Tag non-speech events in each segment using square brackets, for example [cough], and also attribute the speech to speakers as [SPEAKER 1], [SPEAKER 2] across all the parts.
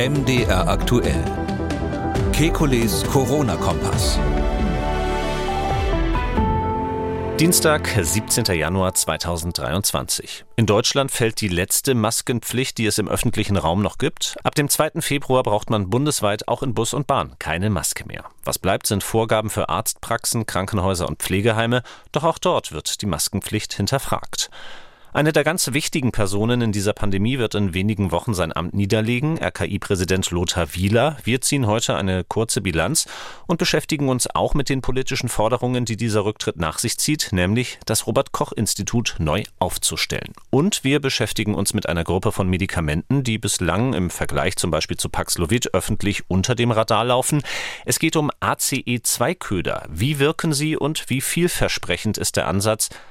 [SPEAKER 1] MDR aktuell. Kekules Corona-Kompass.
[SPEAKER 2] Dienstag, 17. Januar 2023. In Deutschland fällt die letzte Maskenpflicht, die es im öffentlichen Raum noch gibt. Ab dem 2. Februar braucht man bundesweit auch in Bus und Bahn keine Maske mehr. Was bleibt, sind Vorgaben für Arztpraxen, Krankenhäuser und Pflegeheime. Doch auch dort wird die Maskenpflicht hinterfragt. Eine der ganz wichtigen Personen in dieser Pandemie wird in wenigen Wochen sein Amt niederlegen, RKI-Präsident Lothar Wieler. Wir ziehen heute eine kurze Bilanz und beschäftigen uns auch mit den politischen Forderungen, die dieser Rücktritt nach sich zieht, nämlich das Robert-Koch-Institut neu aufzustellen. Und wir beschäftigen uns mit einer Gruppe von Medikamenten, die bislang im Vergleich zum Beispiel zu Paxlovid öffentlich unter dem Radar laufen. Es geht um ACE2-Köder. Wie wirken sie und wie vielversprechend ist der Ansatz?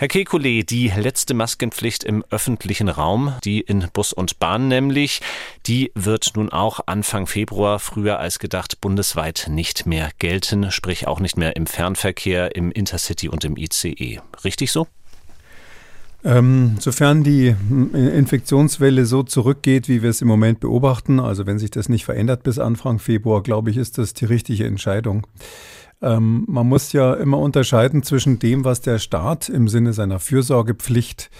[SPEAKER 2] Herr Kekulé, die letzte Maskenpflicht im öffentlichen Raum, die in Bus und Bahn nämlich, die wird nun auch Anfang Februar früher als gedacht bundesweit nicht mehr gelten, sprich auch nicht mehr im Fernverkehr, im Intercity und im ICE. Richtig so?
[SPEAKER 3] Ähm, sofern die Infektionswelle so zurückgeht, wie wir es im Moment beobachten, also wenn sich das nicht verändert bis Anfang Februar, glaube ich, ist das die richtige Entscheidung. Ähm, man muss ja immer unterscheiden zwischen dem, was der Staat im Sinne seiner Fürsorgepflicht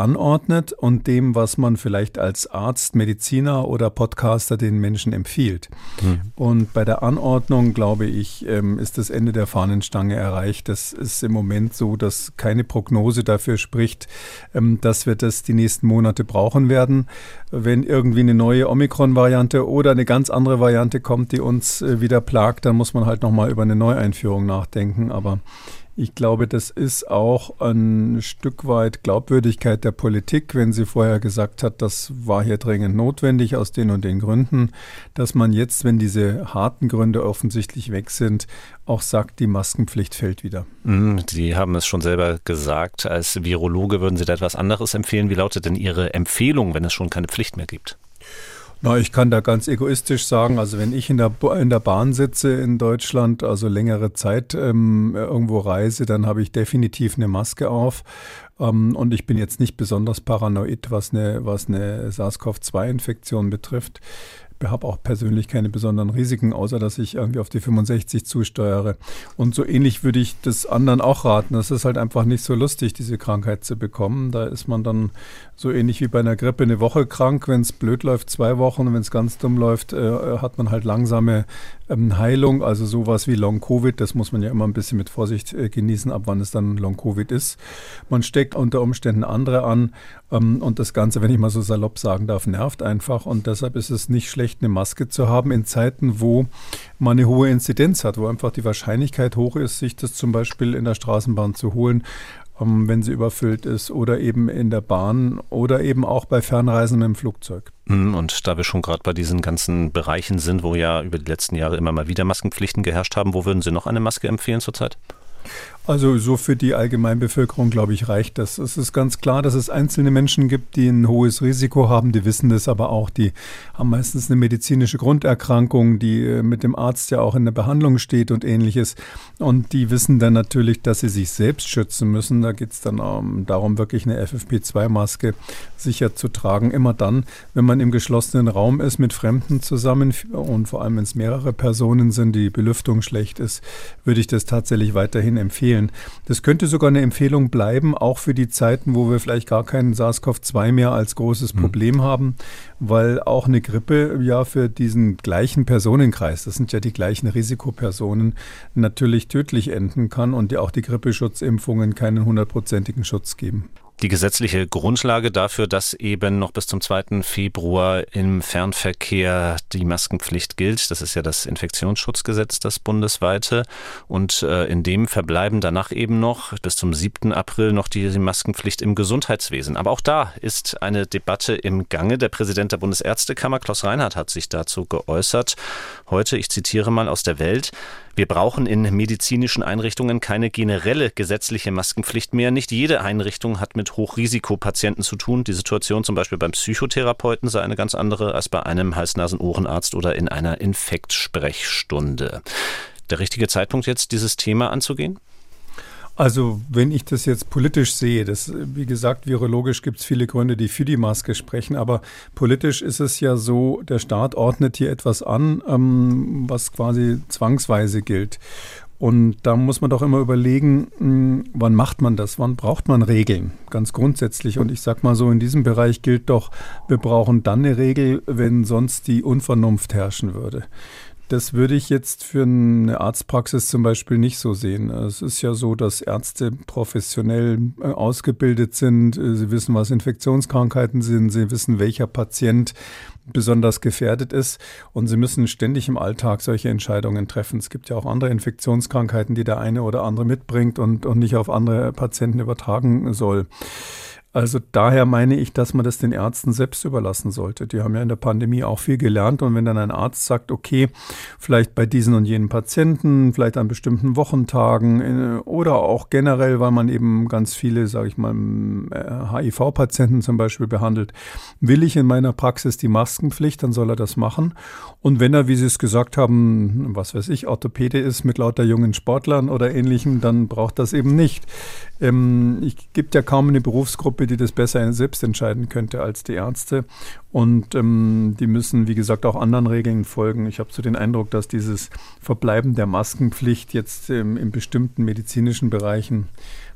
[SPEAKER 3] anordnet und dem, was man vielleicht als Arzt, Mediziner oder Podcaster den Menschen empfiehlt. Mhm. Und bei der Anordnung, glaube ich, ähm, ist das Ende der Fahnenstange erreicht. Das ist im Moment so, dass keine Prognose dafür spricht, ähm, dass wir das die nächsten Monate brauchen werden. Wenn irgendwie eine neue Omikron-Variante oder eine ganz andere Variante kommt, die uns äh, wieder plagt, dann muss man halt nochmal über eine Neueinführung nachdenken. Aber ich glaube, das ist auch ein Stück weit Glaubwürdigkeit der Politik, wenn sie vorher gesagt hat, das war hier dringend notwendig aus den und den Gründen, dass man jetzt, wenn diese harten Gründe offensichtlich weg sind, auch sagt, die Maskenpflicht fällt wieder.
[SPEAKER 2] Mhm, sie haben es schon selber gesagt. Als Virologe würden Sie da etwas anderes empfehlen. Wie lautet denn Ihre Empfehlung, wenn es schon keine Pflicht mehr gibt?
[SPEAKER 3] Na, ich kann da ganz egoistisch sagen, also wenn ich in der, in der Bahn sitze in Deutschland, also längere Zeit ähm, irgendwo reise, dann habe ich definitiv eine Maske auf. Ähm, und ich bin jetzt nicht besonders paranoid, was eine, was eine SARS-CoV-2-Infektion betrifft habe auch persönlich keine besonderen Risiken, außer dass ich irgendwie auf die 65 zusteuere. Und so ähnlich würde ich das anderen auch raten. Das ist halt einfach nicht so lustig, diese Krankheit zu bekommen. Da ist man dann so ähnlich wie bei einer Grippe eine Woche krank. Wenn es blöd läuft, zwei Wochen. Wenn es ganz dumm läuft, äh, hat man halt langsame ähm, Heilung. Also sowas wie Long-Covid. Das muss man ja immer ein bisschen mit Vorsicht äh, genießen, ab wann es dann Long-Covid ist. Man steckt unter Umständen andere an. Ähm, und das Ganze, wenn ich mal so salopp sagen darf, nervt einfach. Und deshalb ist es nicht schlecht, eine Maske zu haben in Zeiten, wo man eine hohe Inzidenz hat, wo einfach die Wahrscheinlichkeit hoch ist, sich das zum Beispiel in der Straßenbahn zu holen, ähm, wenn sie überfüllt ist oder eben in der Bahn oder eben auch bei Fernreisen dem Flugzeug.
[SPEAKER 2] Mhm, und da wir schon gerade bei diesen ganzen Bereichen sind, wo ja über die letzten Jahre immer mal wieder Maskenpflichten geherrscht haben, wo würden Sie noch eine Maske empfehlen zurzeit?
[SPEAKER 3] Also so für die Allgemeinbevölkerung, glaube ich, reicht das. Es ist ganz klar, dass es einzelne Menschen gibt, die ein hohes Risiko haben, die wissen das aber auch, die haben meistens eine medizinische Grunderkrankung, die äh, mit dem Arzt ja auch in der Behandlung steht und ähnliches. Und die wissen dann natürlich, dass sie sich selbst schützen müssen. Da geht es dann um, darum, wirklich eine FFP2-Maske sicher zu tragen. Immer dann, wenn man im geschlossenen Raum ist mit Fremden zusammen und vor allem, wenn es mehrere Personen sind, die Belüftung schlecht ist, würde ich das tatsächlich weiterhin empfehlen empfehlen. Das könnte sogar eine Empfehlung bleiben, auch für die Zeiten, wo wir vielleicht gar keinen SARS-CoV-2 mehr als großes hm. Problem mhm. haben, weil auch eine Grippe ja für diesen gleichen Personenkreis, das sind ja die gleichen Risikopersonen, natürlich tödlich enden kann und ja auch die Grippeschutzimpfungen keinen hundertprozentigen Schutz geben
[SPEAKER 2] die gesetzliche Grundlage dafür, dass eben noch bis zum 2. Februar im Fernverkehr die Maskenpflicht gilt. Das ist ja das Infektionsschutzgesetz, das bundesweite. Und äh, in dem verbleiben danach eben noch bis zum 7. April noch die Maskenpflicht im Gesundheitswesen. Aber auch da ist eine Debatte im Gange. Der Präsident der Bundesärztekammer, Klaus Reinhardt, hat sich dazu geäußert. Heute, ich zitiere mal aus der Welt, Wir brauchen in medizinischen Einrichtungen keine generelle gesetzliche Maskenpflicht mehr. Nicht jede Einrichtung hat mit Hochrisikopatienten zu tun. Die Situation zum Beispiel beim Psychotherapeuten sei eine ganz andere als bei einem Hals-Nasen-Ohrenarzt oder in einer Infektsprechstunde. Der richtige Zeitpunkt jetzt, dieses Thema anzugehen?
[SPEAKER 3] Also wenn ich das jetzt politisch sehe, das, wie gesagt, virologisch gibt es viele Gründe, die für die Maske sprechen, aber politisch ist es ja so, der Staat ordnet hier etwas an, ähm, was quasi zwangsweise gilt. Und da muss man doch immer überlegen, hm, wann macht man das, wann braucht man Regeln, ganz grundsätzlich. Und ich sage mal so, in diesem Bereich gilt doch, wir brauchen dann eine Regel, wenn sonst die Unvernunft herrschen würde. Das würde ich jetzt für eine Arztpraxis zum Beispiel nicht so sehen. Es ist ja so, dass Ärzte professionell äh, ausgebildet sind. Sie wissen, was Infektionskrankheiten sind. Sie wissen, welcher Patient besonders gefährdet ist. Und sie müssen ständig im Alltag solche Entscheidungen treffen. Es gibt ja auch andere Infektionskrankheiten, die der eine oder andere mitbringt und, und nicht auf andere Patienten übertragen soll. Also daher meine ich, dass man das den Ärzten selbst überlassen sollte. Die haben ja in der Pandemie auch viel gelernt und wenn dann ein Arzt sagt, okay, vielleicht bei diesen und jenen Patienten, vielleicht an bestimmten Wochentagen äh, oder auch generell, weil man eben ganz viele, sage ich mal, HIV-Patienten zum Beispiel behandelt, will ich in meiner Praxis die Maskenpflicht, dann soll er das machen. Und wenn er, wie Sie es gesagt haben, was weiß ich, Orthopäde ist mit lauter jungen Sportlern oder ähnlichem, dann braucht das eben nicht. Ähm, es gibt ja kaum eine Berufsgruppe, die das besser selbst entscheiden könnte als die Ärzte. Und ähm, die müssen, wie gesagt, auch anderen Regeln folgen. Ich habe so den Eindruck, dass dieses Verbleiben der Maskenpflicht jetzt ähm, in bestimmten medizinischen Bereichen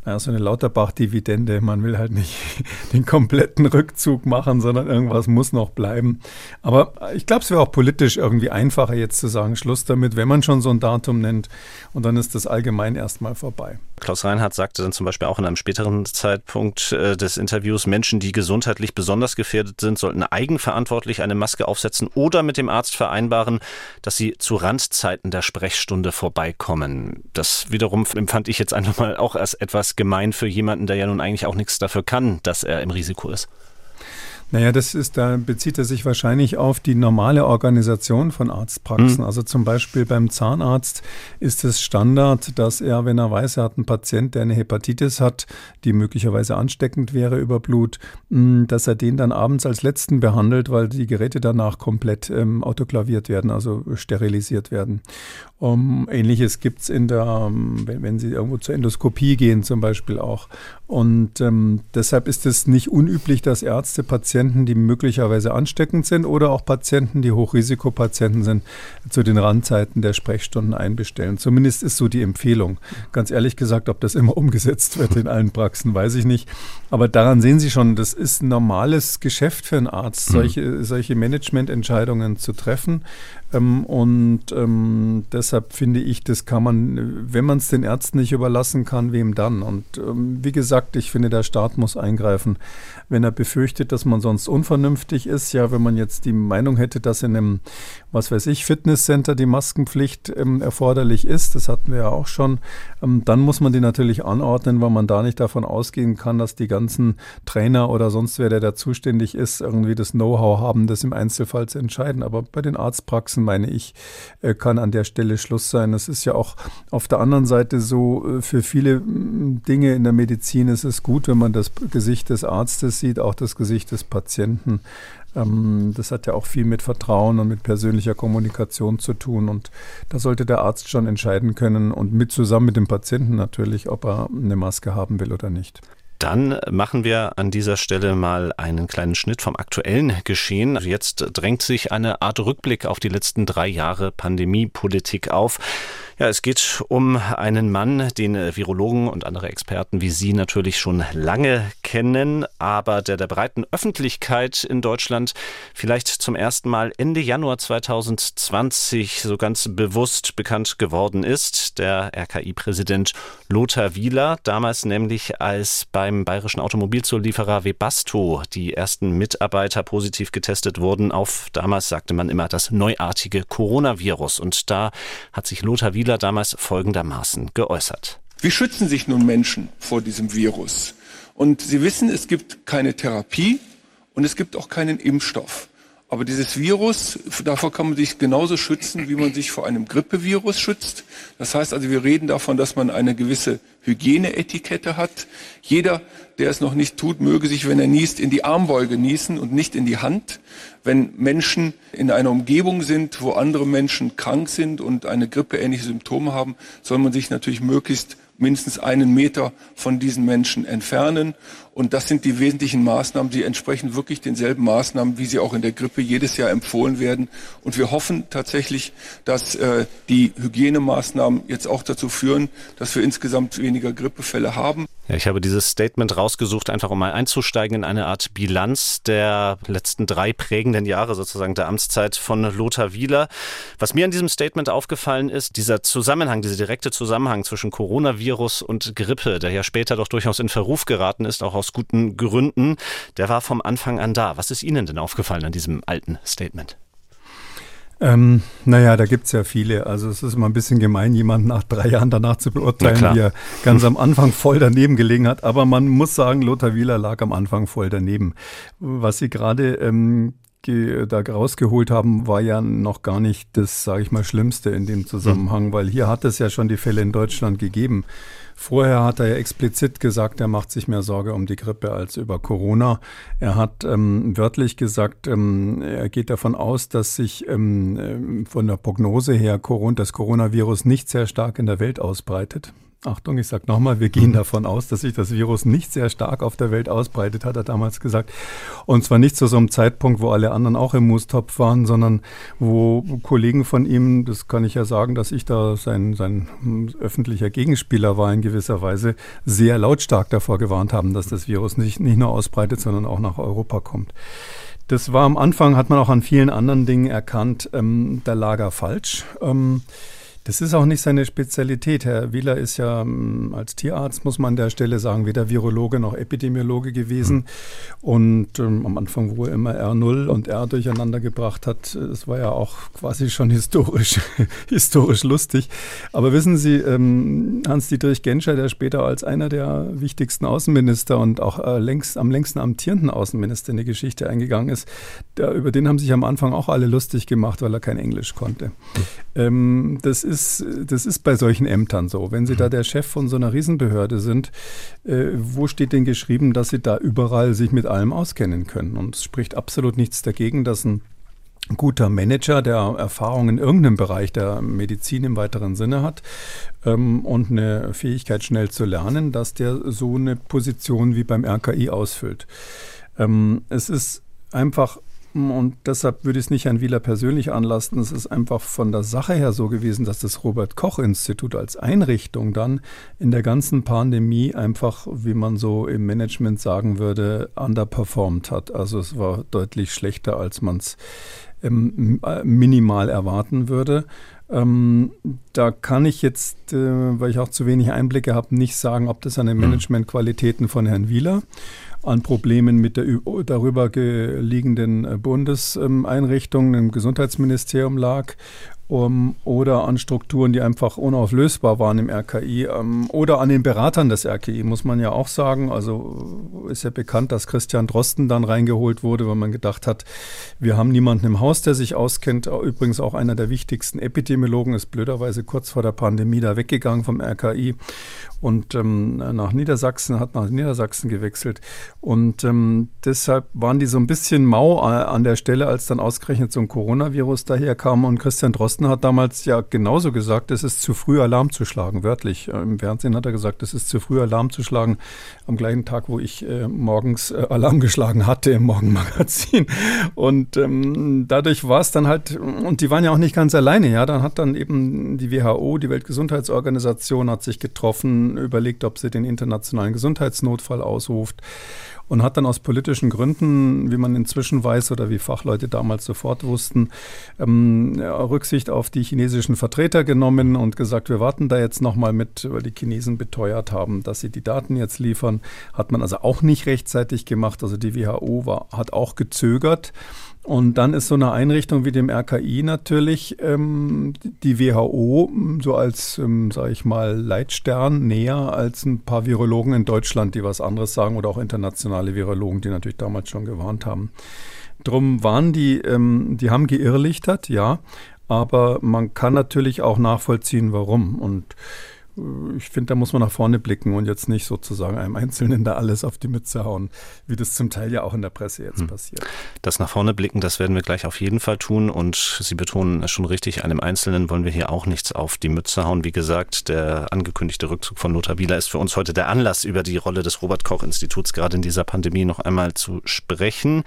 [SPEAKER 3] naja, so eine Lauterbach-Dividende. Man will halt nicht [laughs] den kompletten Rückzug machen, sondern irgendwas muss noch bleiben. Aber ich glaube, es wäre auch politisch irgendwie einfacher, jetzt zu sagen, Schluss damit, wenn man schon so ein Datum nennt. Und dann ist das allgemein erstmal vorbei.
[SPEAKER 2] Klaus Reinhardt sagte dann zum Beispiel auch in einem späteren Zeitpunkt äh, des Interviews, Menschen, die gesundheitlich besonders gefährdet sind, sollten eigenverantwortlich eine Maske aufsetzen oder mit dem Arzt vereinbaren, dass sie zu Randzeiten der Sprechstunde vorbeikommen. Das wiederum empfand ich jetzt einfach mal auch als etwas gemein für jemanden, der ja nun eigentlich auch nichts dafür kann, dass er im Risiko ist.
[SPEAKER 3] Naja, das ist, da bezieht er sich wahrscheinlich auf die normale Organisation von Arztpraxen. Mhm. Also zum Beispiel beim Zahnarzt ist es Standard, dass er, wenn er weiß, er hat einen Patient, der eine Hepatitis hat, die möglicherweise ansteckend wäre über Blut, mm, dass er den dann abends als letzten behandelt, weil die Geräte danach komplett ähm, autoklaviert werden, also sterilisiert werden. Um, Ähnliches gibt es in der, ähm, wenn, wenn, Sie irgendwo zur Endoskopie gehen zum Beispiel auch. Und ähm, deshalb ist es nicht unüblich, dass Ärzte Patienten, die möglicherweise ansteckend sind oder auch Patienten, die Hochrisikopatienten sind, zu den Randzeiten der Sprechstunden einbestellen. Zumindest ist so die Empfehlung. Ganz ehrlich gesagt, ob das immer [laughs] umgesetzt wird in allen Praxen, weiß ich nicht. Aber daran sehen Sie schon, das ist ein normales Geschäft für einen Arzt, mhm. solche, solche Managemententscheidungen zu treffen. Ähm, und ähm, deshalb finde ich, das kann man, wenn man es den Ärzten nicht überlassen kann, wem dann? Und ähm, wie gesagt, ich finde, der Staat muss eingreifen. Wenn er befürchtet, dass man sonst unvernünftig ist, ja, wenn man jetzt die Meinung hätte, dass in einem, was weiß ich, Fitnesscenter die Maskenpflicht ähm, erforderlich ist, das hatten wir ja auch schon, ähm, dann muss man die natürlich anordnen, weil man da nicht davon ausgehen kann, dass die ganzen Trainer oder sonst wer, der da zuständig ist, irgendwie das Know-how haben, das im Einzelfall zu entscheiden. Aber bei den Arztpraxen meine ich, äh, kann an der Stelle Schluss sein. Es ist ja auch auf der anderen Seite so, äh, für viele Dinge in der Medizin ist es gut, wenn man das Gesicht des Arztes sieht, auch das Gesicht des Patienten. Ähm, das hat ja auch viel mit Vertrauen und mit persönlicher Kommunikation zu tun. Und da sollte der Arzt schon entscheiden können und mit zusammen mit dem Patienten natürlich, ob er eine Maske haben will oder nicht.
[SPEAKER 2] Dann machen wir an dieser Stelle mal einen kleinen Schnitt vom aktuellen Geschehen. Jetzt drängt sich eine Art Rückblick auf die letzten drei Jahre Pandemiepolitik auf. Ja, es geht um einen Mann, den Virologen und andere Experten wie Sie natürlich schon lange kennen, aber der der breiten Öffentlichkeit in Deutschland vielleicht zum ersten Mal Ende Januar 2020 so ganz bewusst bekannt geworden ist. Der RKI-Präsident Lothar Wieler, damals nämlich als beim bayerischen Automobilzulieferer Webasto die ersten Mitarbeiter positiv getestet wurden auf, damals sagte man immer, das neuartige Coronavirus. Und da hat sich Lothar Wieler Wieler damals folgendermaßen geäußert.
[SPEAKER 4] Wie schützen sich nun Menschen vor diesem Virus? Und Sie wissen, es gibt keine Therapie und es gibt auch keinen Impfstoff. Aber dieses Virus, davor kann man sich genauso schützen, wie man sich vor einem Grippevirus schützt. Das heißt also, wir reden davon, dass man eine gewisse Hygieneetikette hat. Jeder, der es noch nicht tut, möge sich, wenn er niest, in die Armbeuge niesen und nicht in die Hand. Wenn Menschen in einer Umgebung sind, wo andere Menschen krank sind und eine grippeähnliche Symptome haben, soll man sich natürlich möglichst mindestens einen Meter von diesen Menschen entfernen. Und das sind die wesentlichen Maßnahmen, die entsprechen wirklich denselben Maßnahmen, wie sie auch in der Grippe jedes Jahr empfohlen werden. Und wir hoffen tatsächlich, dass äh, die Hygienemaßnahmen jetzt auch dazu führen, dass wir insgesamt weniger Grippefälle haben.
[SPEAKER 2] Ja, ich habe dieses Statement rausgesucht, einfach um mal einzusteigen in eine Art Bilanz der letzten drei prägenden Jahre sozusagen der Amtszeit von Lothar Wieler. Was mir an diesem Statement aufgefallen ist, dieser Zusammenhang, dieser direkte Zusammenhang zwischen Coronavirus und Grippe, der ja später doch durchaus in Verruf geraten ist, auch aus guten Gründen, der war vom Anfang an da. Was ist Ihnen denn aufgefallen an diesem alten Statement?
[SPEAKER 3] Ähm, naja, da gibt es ja viele. Also es ist immer ein bisschen gemein, jemanden nach drei Jahren danach zu beurteilen, wie er ganz [laughs] am Anfang voll daneben gelegen hat. Aber man muss sagen, Lothar Wieler lag am Anfang voll daneben. Was Sie gerade ähm, da rausgeholt haben, war ja noch gar nicht das, sage ich mal, Schlimmste in dem Zusammenhang, weil hier hat es ja schon die Fälle in Deutschland gegeben. Vorher hat er ja explizit gesagt, er macht sich mehr Sorge um die Grippe als über Corona. Er hat ähm, wörtlich gesagt, ähm, er geht davon aus, dass sich ähm, ähm von der Prognose her das Coronavirus nicht sehr stark in der Welt ausbreitet. Achtung, ich sage nochmal, wir gehen davon aus, dass sich das Virus nicht sehr stark auf der Welt ausbreitet, hat er damals gesagt. Und zwar nicht zu so einem Zeitpunkt, wo alle anderen auch im Moostopf waren, sondern wo Kollegen von ihm, das kann ich ja sagen, dass ich da sein, sein öffentlicher Gegenspieler war in gewisser Weise, sehr lautstark davor gewarnt haben, dass das Virus nicht, nicht nur ausbreitet, sondern auch nach Europa kommt. Das war am Anfang, hat man auch an vielen anderen Dingen erkannt, ähm, der Lager falsch. Ähm, das ist auch nicht seine Spezialität. Herr Wieler ist ja ähm, als Tierarzt, muss man an der Stelle sagen, weder Virologe noch Epidemiologe gewesen. Mhm. Und ähm, am Anfang, wo er immer R0 und R durcheinander gebracht hat, das war ja auch quasi schon historisch, [laughs] historisch lustig. Aber wissen Sie, ähm, Hans-Dietrich Genscher, der später als einer der wichtigsten Außenminister und auch äh, längst, am längsten amtierenden Außenminister in die Geschichte eingegangen ist, der, über den haben sich am Anfang auch alle lustig gemacht, weil er kein Englisch konnte. Mhm. Ähm, das ist ist, das ist bei solchen Ämtern so. Wenn Sie da der Chef von so einer Riesenbehörde sind, äh, wo steht denn geschrieben, dass Sie da überall sich mit allem auskennen können? Und es spricht absolut nichts dagegen, dass ein guter Manager, der Erfahrung in irgendeinem Bereich der Medizin im weiteren Sinne hat ähm, und eine Fähigkeit schnell zu lernen, dass der so eine Position wie beim RKI ausfüllt. Ähm, es ist einfach und deshalb würde ich es nicht an Wieler persönlich anlasten. Es ist einfach von der Sache her so gewesen, dass das Robert Koch Institut als Einrichtung dann in der ganzen Pandemie einfach, wie man so im Management sagen würde, underperformed hat. Also es war deutlich schlechter, als man es ähm, minimal erwarten würde. Ähm, da kann ich jetzt, äh, weil ich auch zu wenig Einblicke habe, nicht sagen, ob das an den hm. Managementqualitäten von Herrn Wieler an Problemen mit der darüber liegenden Bundeseinrichtung im Gesundheitsministerium lag um, oder an Strukturen, die einfach unauflösbar waren im RKI um, oder an den Beratern des RKI, muss man ja auch sagen. Also ist ja bekannt, dass Christian Drosten dann reingeholt wurde, weil man gedacht hat, wir haben niemanden im Haus, der sich auskennt. Übrigens auch einer der wichtigsten Epidemiologen ist blöderweise kurz vor der Pandemie da weggegangen vom RKI und ähm, nach Niedersachsen, hat nach Niedersachsen gewechselt. Und ähm, deshalb waren die so ein bisschen mau an der Stelle, als dann ausgerechnet so ein Coronavirus daherkam. Und Christian Drosten hat damals ja genauso gesagt, es ist zu früh Alarm zu schlagen, wörtlich. Im Fernsehen hat er gesagt, es ist zu früh Alarm zu schlagen, am gleichen Tag, wo ich äh, morgens äh, Alarm [laughs] geschlagen hatte im Morgenmagazin. Und ähm, dadurch war es dann halt, und die waren ja auch nicht ganz alleine, ja, dann hat dann eben die WHO, die Weltgesundheitsorganisation, hat sich getroffen, überlegt, ob sie den internationalen Gesundheitsnotfall ausruft und hat dann aus politischen Gründen, wie man inzwischen weiß oder wie Fachleute damals sofort wussten, ähm, Rücksicht auf die chinesischen Vertreter genommen und gesagt, wir warten da jetzt nochmal mit, weil die Chinesen beteuert haben, dass sie die Daten jetzt liefern. Hat man also auch nicht rechtzeitig gemacht. Also die WHO war, hat auch gezögert. Und dann ist so eine Einrichtung wie dem RKI natürlich ähm, die WHO so als, ähm, sage ich mal, Leitstern näher als ein paar Virologen in Deutschland, die was anderes sagen oder auch internationale Virologen, die natürlich damals schon gewarnt haben. Drum waren die, ähm, die haben geirrlichtert, ja, aber man kann natürlich auch nachvollziehen, warum. Und ich finde, da muss man nach vorne blicken und jetzt nicht sozusagen einem Einzelnen da alles auf die Mütze hauen, wie das zum Teil ja auch in der Presse jetzt hm. passiert.
[SPEAKER 2] Das nach vorne blicken, das werden wir gleich auf jeden Fall tun und Sie betonen es schon richtig, einem Einzelnen wollen wir hier auch nichts auf die Mütze hauen. Wie gesagt, der angekündigte Rückzug von Lothar Wieler ist für uns heute der Anlass, über die Rolle des Robert-Koch-Instituts gerade in dieser Pandemie noch einmal zu sprechen.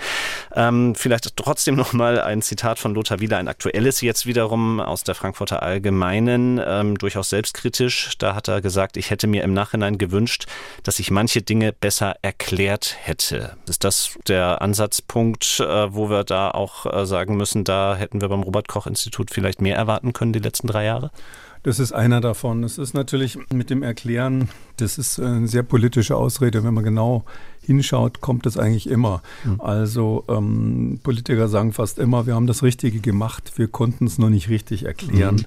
[SPEAKER 2] Ähm, vielleicht trotzdem noch mal ein Zitat von Lothar Wieler, ein aktuelles jetzt wiederum aus der Frankfurter Allgemeinen, ähm, durchaus selbstkritisch da hat er gesagt, ich hätte mir im Nachhinein gewünscht, dass ich manche Dinge besser erklärt hätte. Ist das der Ansatzpunkt, äh, wo wir da auch äh, sagen müssen, da hätten wir beim Robert Koch Institut vielleicht mehr erwarten können die letzten drei Jahre?
[SPEAKER 3] Das ist einer davon. Es ist natürlich mit dem Erklären, das ist eine sehr politische Ausrede. Wenn man genau hinschaut, kommt es eigentlich immer. Mhm. Also ähm, Politiker sagen fast immer, wir haben das Richtige gemacht, wir konnten es noch nicht richtig erklären. Mhm.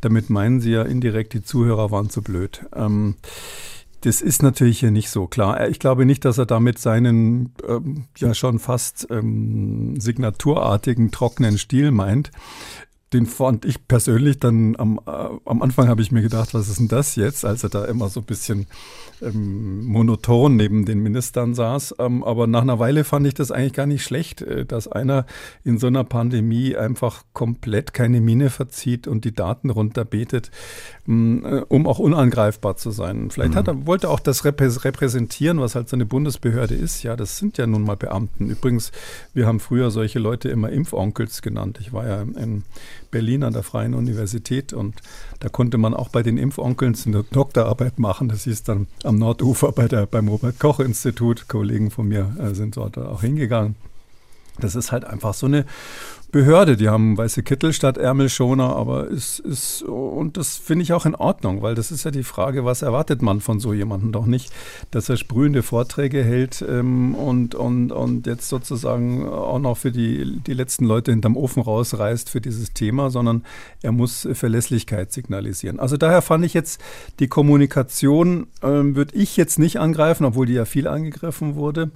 [SPEAKER 3] Damit meinen sie ja indirekt, die Zuhörer waren zu blöd. Ähm, das ist natürlich hier nicht so klar. Ich glaube nicht, dass er damit seinen ähm, ja schon fast ähm, signaturartigen trockenen Stil meint den fand ich persönlich dann am, äh, am Anfang habe ich mir gedacht, was ist denn das jetzt, als er da immer so ein bisschen ähm, monoton neben den Ministern saß. Ähm, aber nach einer Weile fand ich das eigentlich gar nicht schlecht, äh, dass einer in so einer Pandemie einfach komplett keine Miene verzieht und die Daten runterbetet, um auch unangreifbar zu sein. Vielleicht mhm. hat er, wollte er auch das repräsentieren, was halt so eine Bundesbehörde ist. Ja, das sind ja nun mal Beamten. Übrigens, wir haben früher solche Leute immer Impfonkels genannt. Ich war ja in Berlin an der Freien Universität und da konnte man auch bei den Impfonkeln eine Doktorarbeit machen. Das hieß dann am Nordufer bei der, beim Robert-Koch-Institut. Kollegen von mir äh, sind dort auch hingegangen. Das ist halt einfach so eine Behörde. Die haben weiße Kittel statt Ärmelschoner, aber es ist, und das finde ich auch in Ordnung, weil das ist ja die Frage, was erwartet man von so jemandem doch nicht, dass er sprühende Vorträge hält ähm, und, und, und jetzt sozusagen auch noch für die, die letzten Leute hinterm Ofen rausreißt für dieses Thema, sondern er muss Verlässlichkeit signalisieren. Also daher fand ich jetzt die Kommunikation, ähm, würde ich jetzt nicht angreifen, obwohl die ja viel angegriffen wurde.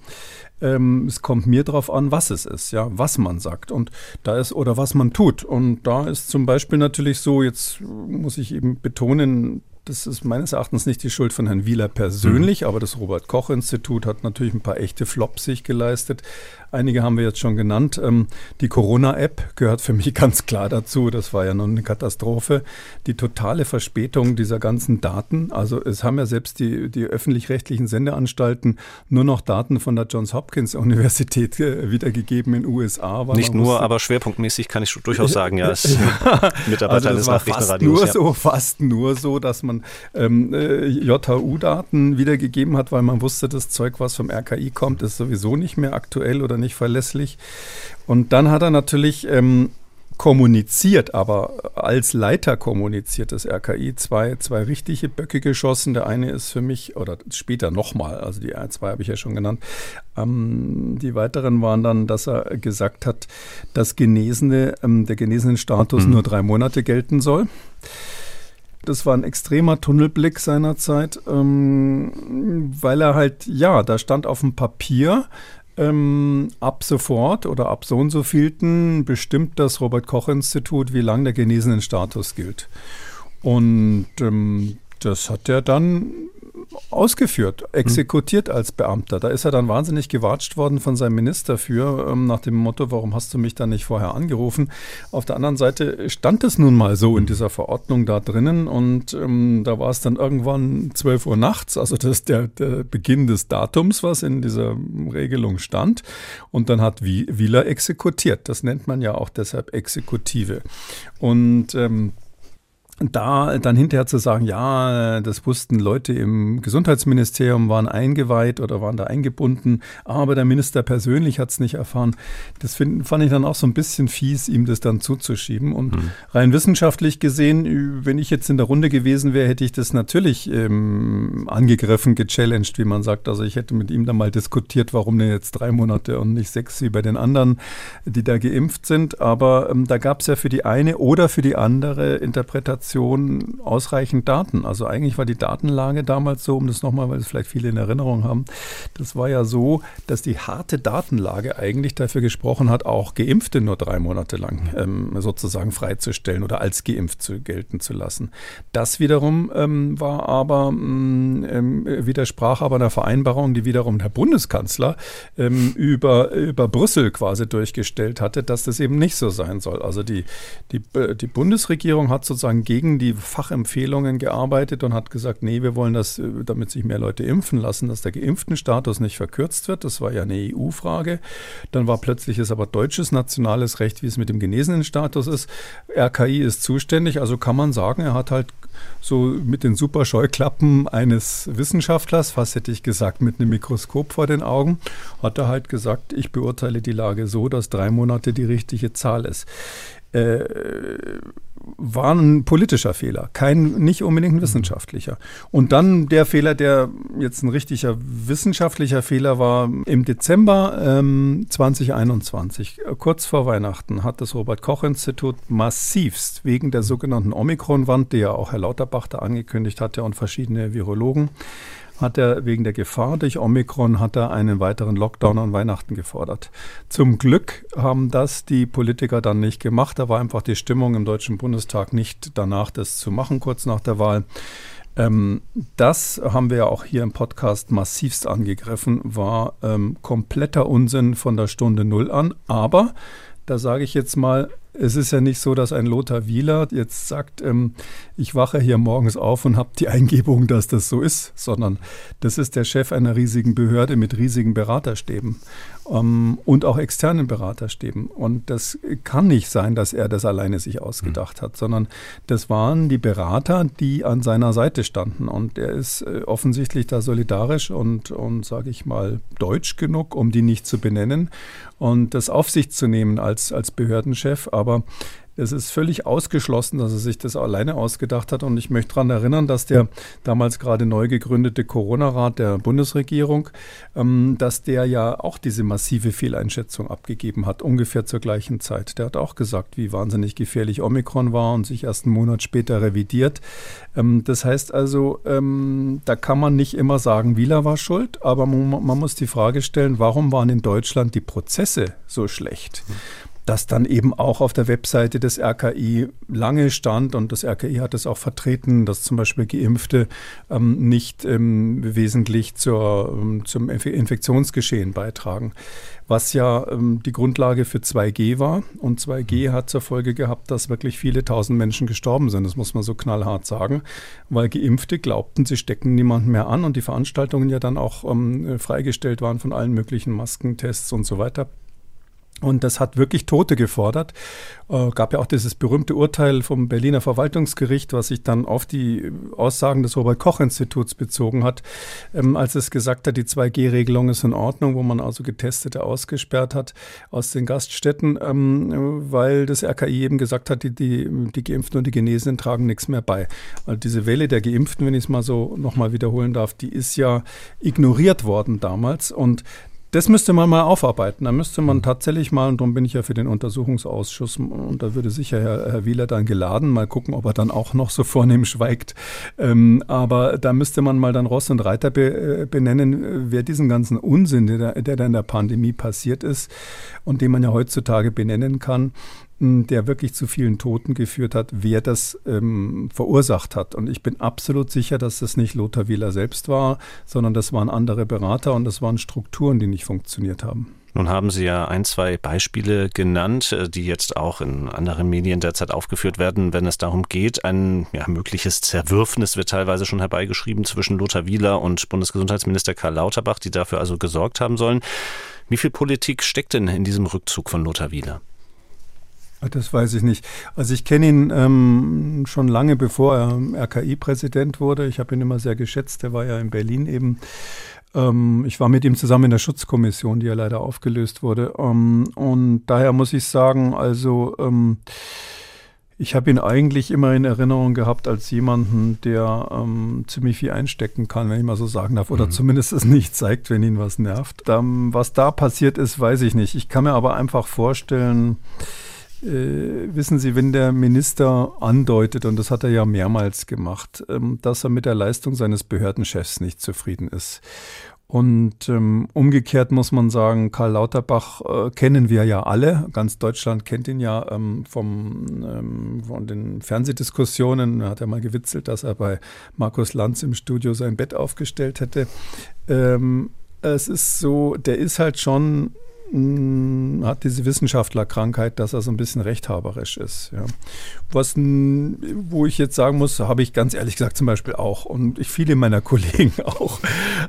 [SPEAKER 3] Ähm, es kommt mir darauf an, was es ist, ja, was man sagt und da ist oder was man tut. Und da ist zum Beispiel natürlich so, jetzt muss ich eben betonen, das ist meines Erachtens nicht die Schuld von Herrn Wieler persönlich, mhm. aber das Robert Koch Institut hat natürlich ein paar echte Flops sich geleistet. Einige haben wir jetzt schon genannt. Ähm, die Corona-App gehört für mich [laughs] ganz klar dazu. Das war ja noch eine Katastrophe. Die totale Verspätung dieser ganzen Daten. Also es haben ja selbst die, die öffentlich-rechtlichen Sendeanstalten nur noch Daten von der Johns Hopkins Universität äh, wiedergegeben in den USA.
[SPEAKER 2] Nicht nur, aber schwerpunktmäßig kann ich durchaus sagen, ja, als [laughs]
[SPEAKER 3] Mitarbeiter also eines Nachrichtenradios. Nur ja. so, fast nur so, dass man ähm, äh, JHU-Daten wiedergegeben hat, weil man wusste, das Zeug, was vom RKI kommt, ist sowieso nicht mehr aktuell oder nicht verlässlich. Und dann hat er natürlich ähm, kommuniziert, aber als Leiter kommuniziert das RKI zwei, zwei richtige Böcke geschossen. Der eine ist für mich, oder später nochmal, also die zwei habe ich ja schon genannt. Ähm, die weiteren waren dann, dass er gesagt hat, dass Genesene, ähm, der genesenen Status mhm. nur drei Monate gelten soll. Das war ein extremer Tunnelblick seinerzeit, ähm, weil er halt, ja, da stand auf dem Papier, ähm, ab sofort oder ab so und so vielten bestimmt das Robert-Koch-Institut, wie lang der genesenen Status gilt. Und ähm, das hat er dann ausgeführt, exekutiert als Beamter. Da ist er dann wahnsinnig gewatscht worden von seinem Minister für, ähm, nach dem Motto, warum hast du mich dann nicht vorher angerufen? Auf der anderen Seite stand es nun mal so in dieser Verordnung da drinnen und ähm, da war es dann irgendwann 12 Uhr nachts, also das ist der, der Beginn des Datums, was in dieser Regelung stand. Und dann hat Wieler exekutiert. Das nennt man ja auch deshalb Exekutive. Und ähm, da dann hinterher zu sagen, ja, das wussten Leute im Gesundheitsministerium, waren eingeweiht oder waren da eingebunden, aber der Minister persönlich hat es nicht erfahren, das find, fand ich dann auch so ein bisschen fies, ihm das dann zuzuschieben. Und mhm. rein wissenschaftlich gesehen, wenn ich jetzt in der Runde gewesen wäre, hätte ich das natürlich ähm, angegriffen, gechallenged, wie man sagt. Also ich hätte mit ihm dann mal diskutiert, warum denn jetzt drei Monate und nicht sechs wie bei den anderen, die da geimpft sind. Aber ähm, da gab es ja für die eine oder für die andere Interpretation Situation ausreichend Daten. Also eigentlich war die Datenlage damals so, um das nochmal, weil es vielleicht viele in Erinnerung haben, das war ja so, dass die harte Datenlage eigentlich dafür gesprochen hat, auch Geimpfte nur drei Monate lang ähm, sozusagen freizustellen oder als geimpft zu gelten zu lassen. Das wiederum ähm, war aber, mm, ähm, widersprach aber einer Vereinbarung, die wiederum der Bundeskanzler ähm, über, über Brüssel quasi durchgestellt hatte, dass das eben nicht so sein soll. Also die, die, die Bundesregierung hat sozusagen gegen die Fachempfehlungen gearbeitet und hat gesagt, nee, wir wollen das, damit sich mehr Leute impfen lassen, dass der Geimpftenstatus nicht verkürzt wird. Das war ja eine EU-Frage. Dann war plötzlich es aber deutsches nationales Recht, wie es mit dem genesenen Status ist. RKI ist zuständig, also kann man sagen, er hat halt so mit den super Scheuklappen eines Wissenschaftlers, fast hätte ich gesagt, mit einem Mikroskop vor den Augen, hat er halt gesagt, ich beurteile die Lage so, dass drei Monate die richtige Zahl ist. Äh, war ein politischer Fehler, kein nicht unbedingt ein wissenschaftlicher. Und dann der Fehler, der jetzt ein richtiger wissenschaftlicher Fehler war, im Dezember ähm, 2021, kurz vor Weihnachten, hat das Robert Koch Institut massivst wegen der sogenannten Omikron-Wand, die ja auch Herr Lauterbach da angekündigt hatte und verschiedene Virologen, hat er wegen der Gefahr durch Omikron hat er einen weiteren Lockdown an Weihnachten gefordert. Zum Glück haben das die Politiker dann nicht gemacht. Da war einfach die Stimmung im Deutschen Bundestag nicht danach, das zu machen, kurz nach der Wahl. Ähm, das haben wir ja auch hier im Podcast massivst angegriffen, war ähm, kompletter Unsinn von der Stunde Null an. Aber da sage ich jetzt mal, es ist ja nicht so, dass ein Lothar Wieler jetzt sagt, ähm, ich wache hier morgens auf und habe die Eingebung, dass das so ist, sondern das ist der Chef einer riesigen Behörde mit riesigen Beraterstäben ähm, und auch externen Beraterstäben. Und das kann nicht sein, dass er das alleine sich ausgedacht hat, sondern das waren die Berater, die an seiner Seite standen. Und er ist äh, offensichtlich da solidarisch und, und sage ich mal, deutsch genug, um die nicht zu benennen und das auf sich zu nehmen als, als Behördenchef. Aber es ist völlig ausgeschlossen, dass er sich das alleine ausgedacht hat. Und ich möchte daran erinnern, dass der damals gerade neu gegründete Corona-Rat der Bundesregierung, ähm, dass der ja auch diese massive Fehleinschätzung abgegeben hat, ungefähr zur gleichen Zeit. Der hat auch gesagt, wie wahnsinnig gefährlich Omikron war und sich erst einen Monat später revidiert. Ähm, das heißt also, ähm, da kann man nicht immer sagen, Wieler war schuld, aber man, man muss die Frage stellen, warum waren in Deutschland die Prozesse so schlecht? Das dann eben auch auf der Webseite des RKI lange stand und das RKI hat es auch vertreten, dass zum Beispiel Geimpfte ähm, nicht ähm, wesentlich zur, ähm, zum Infektionsgeschehen beitragen, was ja ähm, die Grundlage für 2G war. Und 2G mhm. hat zur Folge gehabt, dass wirklich viele tausend Menschen gestorben sind. Das muss man so knallhart sagen, weil Geimpfte glaubten, sie stecken niemanden mehr an und die Veranstaltungen ja dann auch ähm, freigestellt waren von allen möglichen Maskentests und so weiter. Und das hat wirklich Tote gefordert. Äh, gab ja auch dieses berühmte Urteil vom Berliner Verwaltungsgericht, was sich dann auf die Aussagen des Robert-Koch-Instituts bezogen hat, ähm, als es gesagt hat, die 2G-Regelung ist in Ordnung, wo man also Getestete ausgesperrt hat aus den Gaststätten, ähm, weil das RKI eben gesagt hat, die, die, die Geimpften und die Genesenen tragen nichts mehr bei. Also diese Welle der Geimpften, wenn ich es mal so nochmal wiederholen darf, die ist ja ignoriert worden damals. Und das müsste man mal aufarbeiten. Da müsste man tatsächlich mal, und darum bin ich ja für den Untersuchungsausschuss, und da würde sicher Herr, Herr Wieler dann geladen, mal gucken, ob er dann auch noch so vornehm schweigt. Ähm, aber da müsste man mal dann Ross und Reiter be, äh, benennen, wer diesen ganzen Unsinn, der, der da in der Pandemie passiert ist und den man ja heutzutage benennen kann, der wirklich zu vielen Toten geführt hat, wer das ähm, verursacht hat. Und ich bin absolut sicher, dass das nicht Lothar Wieler selbst war, sondern das waren andere Berater und das waren Strukturen, die nicht funktioniert haben.
[SPEAKER 2] Nun haben Sie ja ein, zwei Beispiele genannt, äh, die jetzt auch in anderen Medien derzeit aufgeführt werden, wenn es darum geht. Ein ja, mögliches Zerwürfnis wird teilweise schon herbeigeschrieben zwischen Lothar Wieler und Bundesgesundheitsminister Karl Lauterbach, die dafür also gesorgt haben sollen. Wie viel Politik steckt denn in diesem Rückzug von Lothar Wieler?
[SPEAKER 3] Das weiß ich nicht. Also ich kenne ihn ähm, schon lange, bevor er RKI-Präsident wurde. Ich habe ihn immer sehr geschätzt. Er war ja in Berlin eben. Ähm, ich war mit ihm zusammen in der Schutzkommission, die ja leider aufgelöst wurde. Ähm, und daher muss ich sagen, also ähm, ich habe ihn eigentlich immer in Erinnerung gehabt als jemanden, der ähm, ziemlich viel einstecken kann, wenn ich mal so sagen darf, oder mhm. zumindest es nicht zeigt, wenn ihn was nervt. Ähm, was da passiert ist, weiß ich nicht. Ich kann mir aber einfach vorstellen, wissen Sie, wenn der Minister andeutet, und das hat er ja mehrmals gemacht, ähm, dass er mit der Leistung seines Behördenchefs nicht zufrieden ist. Und ähm, umgekehrt muss man sagen, Karl Lauterbach äh, kennen wir ja alle. Ganz Deutschland kennt ihn ja ähm, vom, ähm, von den Fernsehdiskussionen. Er hat ja mal gewitzelt, dass er bei Markus Lanz im Studio sein Bett aufgestellt hätte. Ähm, es ist so, der ist halt schon hat diese Wissenschaftlerkrankheit, dass er so ein bisschen rechthaberisch ist. Ja. Was, wo ich jetzt sagen muss, habe ich ganz ehrlich gesagt zum Beispiel auch und ich viele meiner [laughs] Kollegen auch.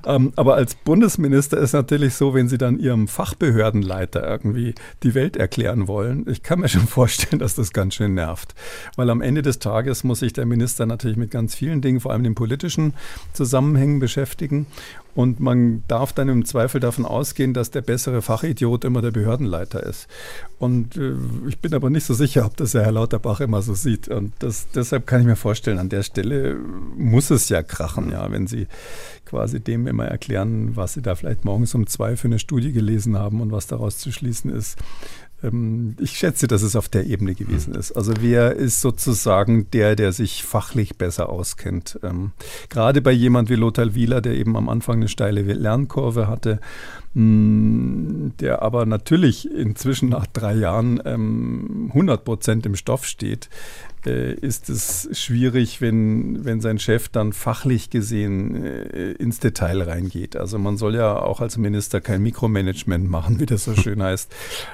[SPEAKER 3] Ähm, aber als Bundesminister ist natürlich so, wenn Sie dann Ihrem Fachbehördenleiter irgendwie die Welt erklären wollen, ich kann mir schon [laughs] vorstellen, dass das ganz schön nervt. Weil am Ende des Tages muss sich der Minister natürlich mit ganz vielen Dingen, vor allem den politischen Zusammenhängen beschäftigen. Und man darf dann im Zweifel davon ausgehen, dass der bessere Fachidiot immer der Behördenleiter ist. Und äh, ich bin aber nicht so sicher, ob das der Herr Lauterbach immer so sieht. Und das, deshalb kann ich mir vorstellen, an der Stelle muss es ja krachen, ja, wenn Sie quasi dem immer erklären, was Sie da vielleicht morgens um zwei für eine Studie gelesen haben und was daraus zu schließen ist. Ähm, ich schätze, dass es auf der Ebene gewesen ist. Also wer ist sozusagen der, der sich fachlich besser auskennt? Ähm, gerade bei jemand wie Lothar Wieler, der eben am Anfang eine steile Lernkurve hatte, mh, der aber natürlich inzwischen nach drei Jahren ähm, 100 Prozent im Stoff steht, äh, ist es schwierig, wenn, wenn sein Chef dann fachlich gesehen äh, ins Detail reingeht. Also man soll ja auch als Minister kein Mikromanagement machen, wie das so [laughs] schön heißt.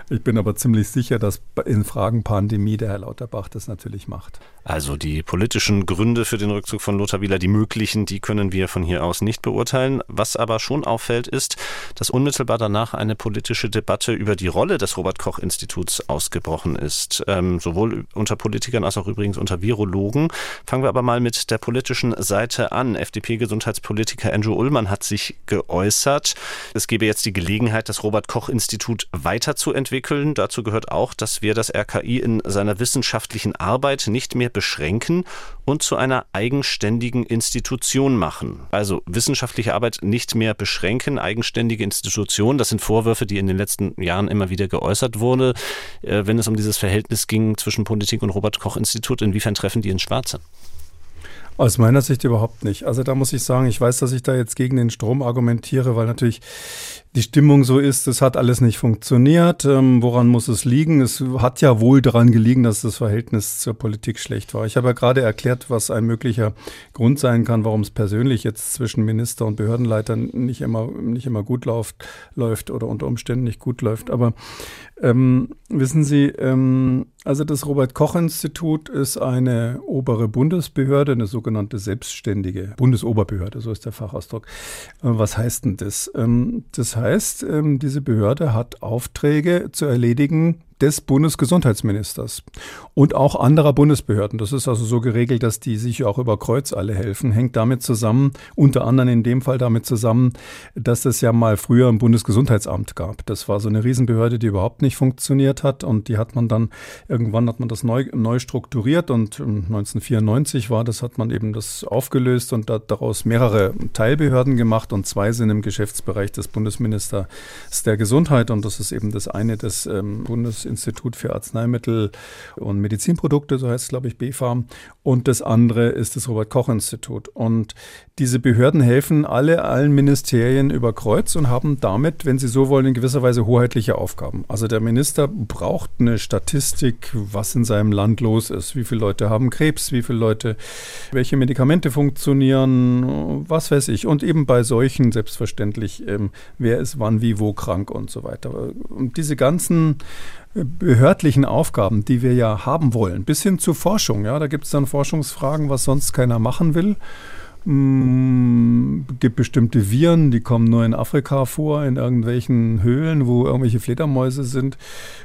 [SPEAKER 3] Ich bin aber ziemlich sicher, dass in Fragen Pandemie der Herr Lauterbach das natürlich macht.
[SPEAKER 2] Also die politischen Gründe für den Rückzug von Lothar Wieler, die möglichen, die können wir von hier aus nicht beurteilen. Was aber schon auffällt, ist, dass unmittelbar danach eine politische Debatte über die Rolle des Robert Koch Instituts ausgebrochen ist. Ähm, sowohl unter Politikern als auch übrigens unter Virologen. Fangen wir aber mal mit der politischen Seite an. FDP-Gesundheitspolitiker Andrew Ullmann hat sich geäußert. Es gebe jetzt die Gelegenheit, das Robert Koch Institut weiterzuentwickeln. Dazu gehört auch, dass wir das RKI in seiner wissenschaftlichen Arbeit nicht mehr beschränken und zu einer eigenständigen Institution machen. Also wissenschaftliche Arbeit nicht mehr beschränken, eigenständige Institution. Das sind Vorwürfe, die in den letzten Jahren immer wieder geäußert wurden, äh, wenn es um dieses Verhältnis ging zwischen Politik und Robert Koch Institut. Inwiefern treffen die ins Schwarze?
[SPEAKER 3] Aus meiner Sicht überhaupt nicht. Also da muss ich sagen, ich weiß, dass ich da jetzt gegen den Strom argumentiere, weil natürlich die Stimmung so ist, es hat alles nicht funktioniert. Ähm, woran muss es liegen? Es hat ja wohl daran gelegen, dass das Verhältnis zur Politik schlecht war. Ich habe ja gerade erklärt, was ein möglicher Grund sein kann, warum es persönlich jetzt zwischen Minister und Behördenleitern nicht immer, nicht immer gut läuft, läuft oder unter Umständen nicht gut läuft. Aber ähm, wissen Sie, ähm, also das Robert Koch Institut ist eine obere Bundesbehörde, eine sogenannte selbstständige Bundesoberbehörde, so ist der Fachausdruck. Äh, was heißt denn das? Ähm, das heißt, ähm, diese Behörde hat Aufträge zu erledigen, des Bundesgesundheitsministers und auch anderer Bundesbehörden. Das ist also so geregelt, dass die sich auch über Kreuz alle helfen. Hängt damit zusammen, unter anderem in dem Fall damit zusammen, dass es ja mal früher ein Bundesgesundheitsamt gab. Das war so eine Riesenbehörde, die überhaupt nicht funktioniert hat und die hat man dann, irgendwann hat man das neu, neu strukturiert und 1994 war das, hat man eben das aufgelöst und daraus mehrere Teilbehörden gemacht und zwei sind im Geschäftsbereich des Bundesministers der Gesundheit und das ist eben das eine des ähm, Bundes Institut für Arzneimittel und Medizinprodukte, so heißt es, glaube ich, BfArM. Und das andere ist das Robert-Koch-Institut. Und diese Behörden helfen alle allen Ministerien über Kreuz und haben damit, wenn sie so wollen, in gewisser Weise hoheitliche Aufgaben. Also der Minister braucht eine Statistik, was in seinem Land los ist. Wie viele Leute haben Krebs, wie viele Leute, welche Medikamente funktionieren, was weiß ich. Und eben bei solchen selbstverständlich, ähm, wer ist wann, wie, wo krank und so weiter. Und diese ganzen behördlichen Aufgaben, die wir ja haben wollen, bis hin zur Forschung. Ja, da gibt es dann Forschungsfragen, was sonst keiner machen will. Mm, gibt bestimmte Viren, die kommen nur in Afrika vor, in irgendwelchen Höhlen, wo irgendwelche Fledermäuse sind,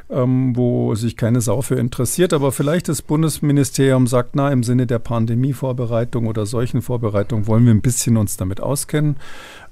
[SPEAKER 3] ähm, wo sich keine Sau für interessiert. Aber vielleicht das Bundesministerium sagt, na, im Sinne der Pandemievorbereitung oder solchen Vorbereitung wollen wir ein bisschen uns damit auskennen.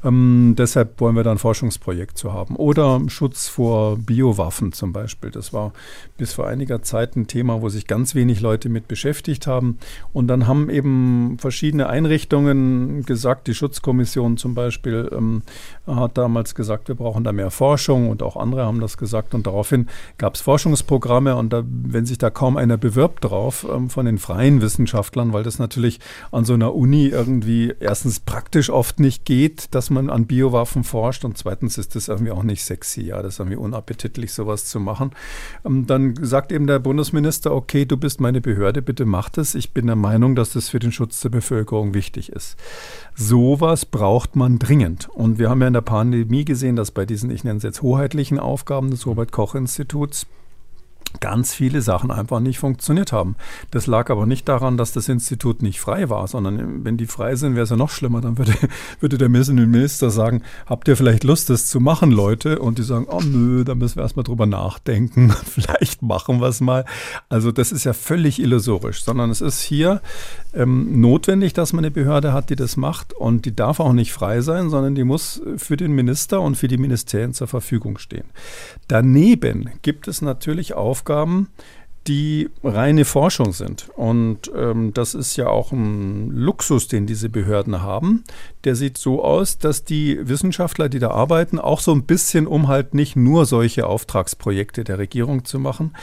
[SPEAKER 3] Ähm, deshalb wollen wir da ein Forschungsprojekt zu haben. Oder Schutz vor Biowaffen zum Beispiel. Das war bis vor einiger Zeit ein Thema, wo sich ganz wenig Leute mit beschäftigt haben. Und dann haben eben verschiedene Einrichtungen gesagt, die Schutzkommission zum Beispiel ähm, hat damals gesagt, wir brauchen da mehr Forschung und auch andere haben das gesagt. Und daraufhin gab es Forschungsprogramme und da, wenn sich da kaum einer bewirbt drauf ähm, von den freien Wissenschaftlern, weil das natürlich an so einer Uni irgendwie erstens praktisch oft nicht geht, dass man an Biowaffen forscht und zweitens ist das irgendwie auch nicht sexy, ja, das ist irgendwie unappetitlich, sowas zu machen. Ähm, dann sagt eben der Bundesminister, okay, du bist meine Behörde, bitte mach das. Ich bin der Meinung, dass das für den Schutz der Bevölkerung wichtig ist. Sowas braucht man dringend. Und wir haben ja in der Pandemie gesehen, dass bei diesen, ich nenne es jetzt hoheitlichen Aufgaben des Robert Koch Instituts, ganz viele Sachen einfach nicht funktioniert haben. Das lag aber nicht daran, dass das Institut nicht frei war, sondern wenn die frei sind, wäre es ja noch schlimmer. Dann würde, [laughs] würde der Minister sagen, habt ihr vielleicht Lust, das zu machen, Leute? Und die sagen, oh nö, da müssen wir erstmal drüber nachdenken. [laughs] vielleicht machen wir es mal. Also das ist ja völlig illusorisch, sondern es ist hier ähm, notwendig, dass man eine Behörde hat, die das macht und die darf auch nicht frei sein, sondern die muss für den Minister und für die Ministerien zur Verfügung stehen. Daneben gibt es natürlich Aufgaben, die reine Forschung sind. Und ähm, das ist ja auch ein Luxus, den diese Behörden haben. Der sieht so aus, dass die Wissenschaftler, die da arbeiten, auch so ein bisschen, um halt nicht nur solche Auftragsprojekte der Regierung zu machen,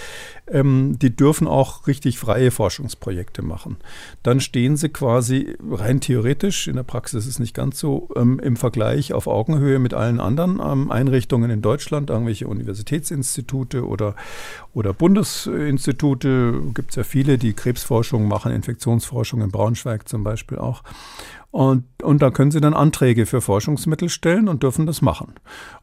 [SPEAKER 3] ähm, die dürfen auch richtig freie Forschungsprojekte machen. Dann stehen sie quasi rein theoretisch, in der Praxis ist es nicht ganz so, ähm, im Vergleich auf Augenhöhe mit allen anderen ähm, Einrichtungen in Deutschland, irgendwelche Universitätsinstitute oder, oder Bundesinstitute, gibt es ja viele, die Krebsforschung machen, Infektionsforschung in Braunschweig zum Beispiel auch. Und, und da können Sie dann Anträge für Forschungsmittel stellen und dürfen das machen.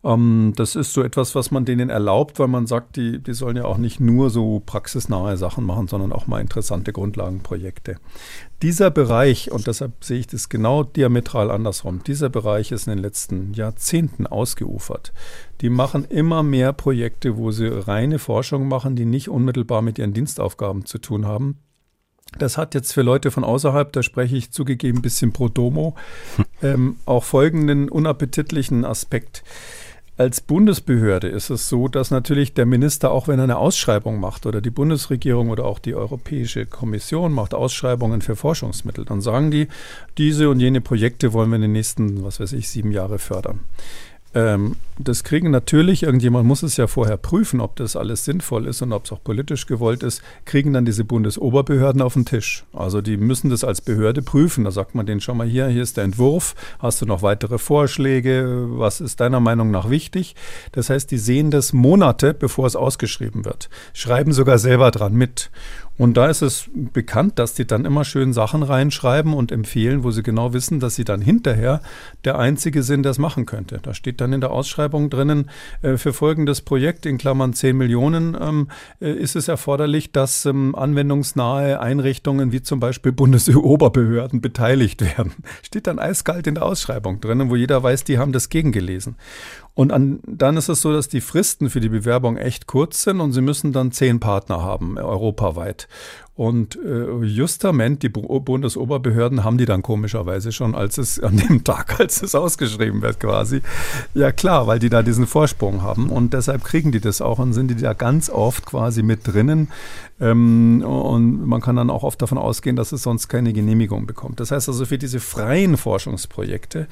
[SPEAKER 3] Ähm, das ist so etwas, was man denen erlaubt, weil man sagt, die, die sollen ja auch nicht nur so praxisnahe Sachen machen, sondern auch mal interessante Grundlagenprojekte. Dieser Bereich, und deshalb sehe ich das genau diametral andersrum, dieser Bereich ist in den letzten Jahrzehnten ausgeufert. Die machen immer mehr Projekte, wo sie reine Forschung machen, die nicht unmittelbar mit ihren Dienstaufgaben zu tun haben das hat jetzt für Leute von außerhalb, da spreche ich zugegeben ein bisschen pro domo, [laughs] ähm, auch folgenden unappetitlichen Aspekt. Als Bundesbehörde ist es so, dass natürlich der Minister, auch wenn er eine Ausschreibung macht oder die Bundesregierung oder auch die Europäische Kommission macht Ausschreibungen für Forschungsmittel, dann sagen die, diese und jene Projekte wollen wir in den nächsten, was weiß ich, sieben Jahre fördern. Ähm, das kriegen natürlich, irgendjemand muss es ja vorher prüfen, ob das alles sinnvoll ist und ob es auch politisch gewollt ist, kriegen dann diese Bundesoberbehörden auf den Tisch. Also die müssen das als Behörde prüfen. Da sagt man denen schon mal hier, hier ist der Entwurf, hast du noch weitere Vorschläge, was ist deiner Meinung nach wichtig? Das heißt, die sehen das Monate, bevor es ausgeschrieben wird, schreiben sogar selber dran mit. Und da ist es bekannt, dass die dann immer schön Sachen reinschreiben und empfehlen, wo sie genau wissen, dass sie dann hinterher der Einzige sind, der es machen könnte. Da steht dann in der Ausschreibung drinnen, äh, für folgendes Projekt in Klammern 10 Millionen ähm, äh, ist es erforderlich, dass ähm, anwendungsnahe Einrichtungen wie zum Beispiel Bundesoberbehörden beteiligt [laughs] werden. Steht dann eiskalt in der Ausschreibung drinnen, wo jeder weiß, die haben das gegengelesen. Und an, dann ist es so, dass die Fristen für die Bewerbung echt kurz sind und sie müssen dann zehn Partner haben, europaweit. Und äh, justament die Bundesoberbehörden haben die dann komischerweise schon, als es an dem [laughs] Tag, als es ausgeschrieben wird, quasi. Ja klar, weil die da diesen Vorsprung haben und deshalb kriegen die das auch und sind die da ganz oft quasi mit drinnen. Ähm, und man kann dann auch oft davon ausgehen, dass es sonst keine Genehmigung bekommt. Das heißt also, für diese freien Forschungsprojekte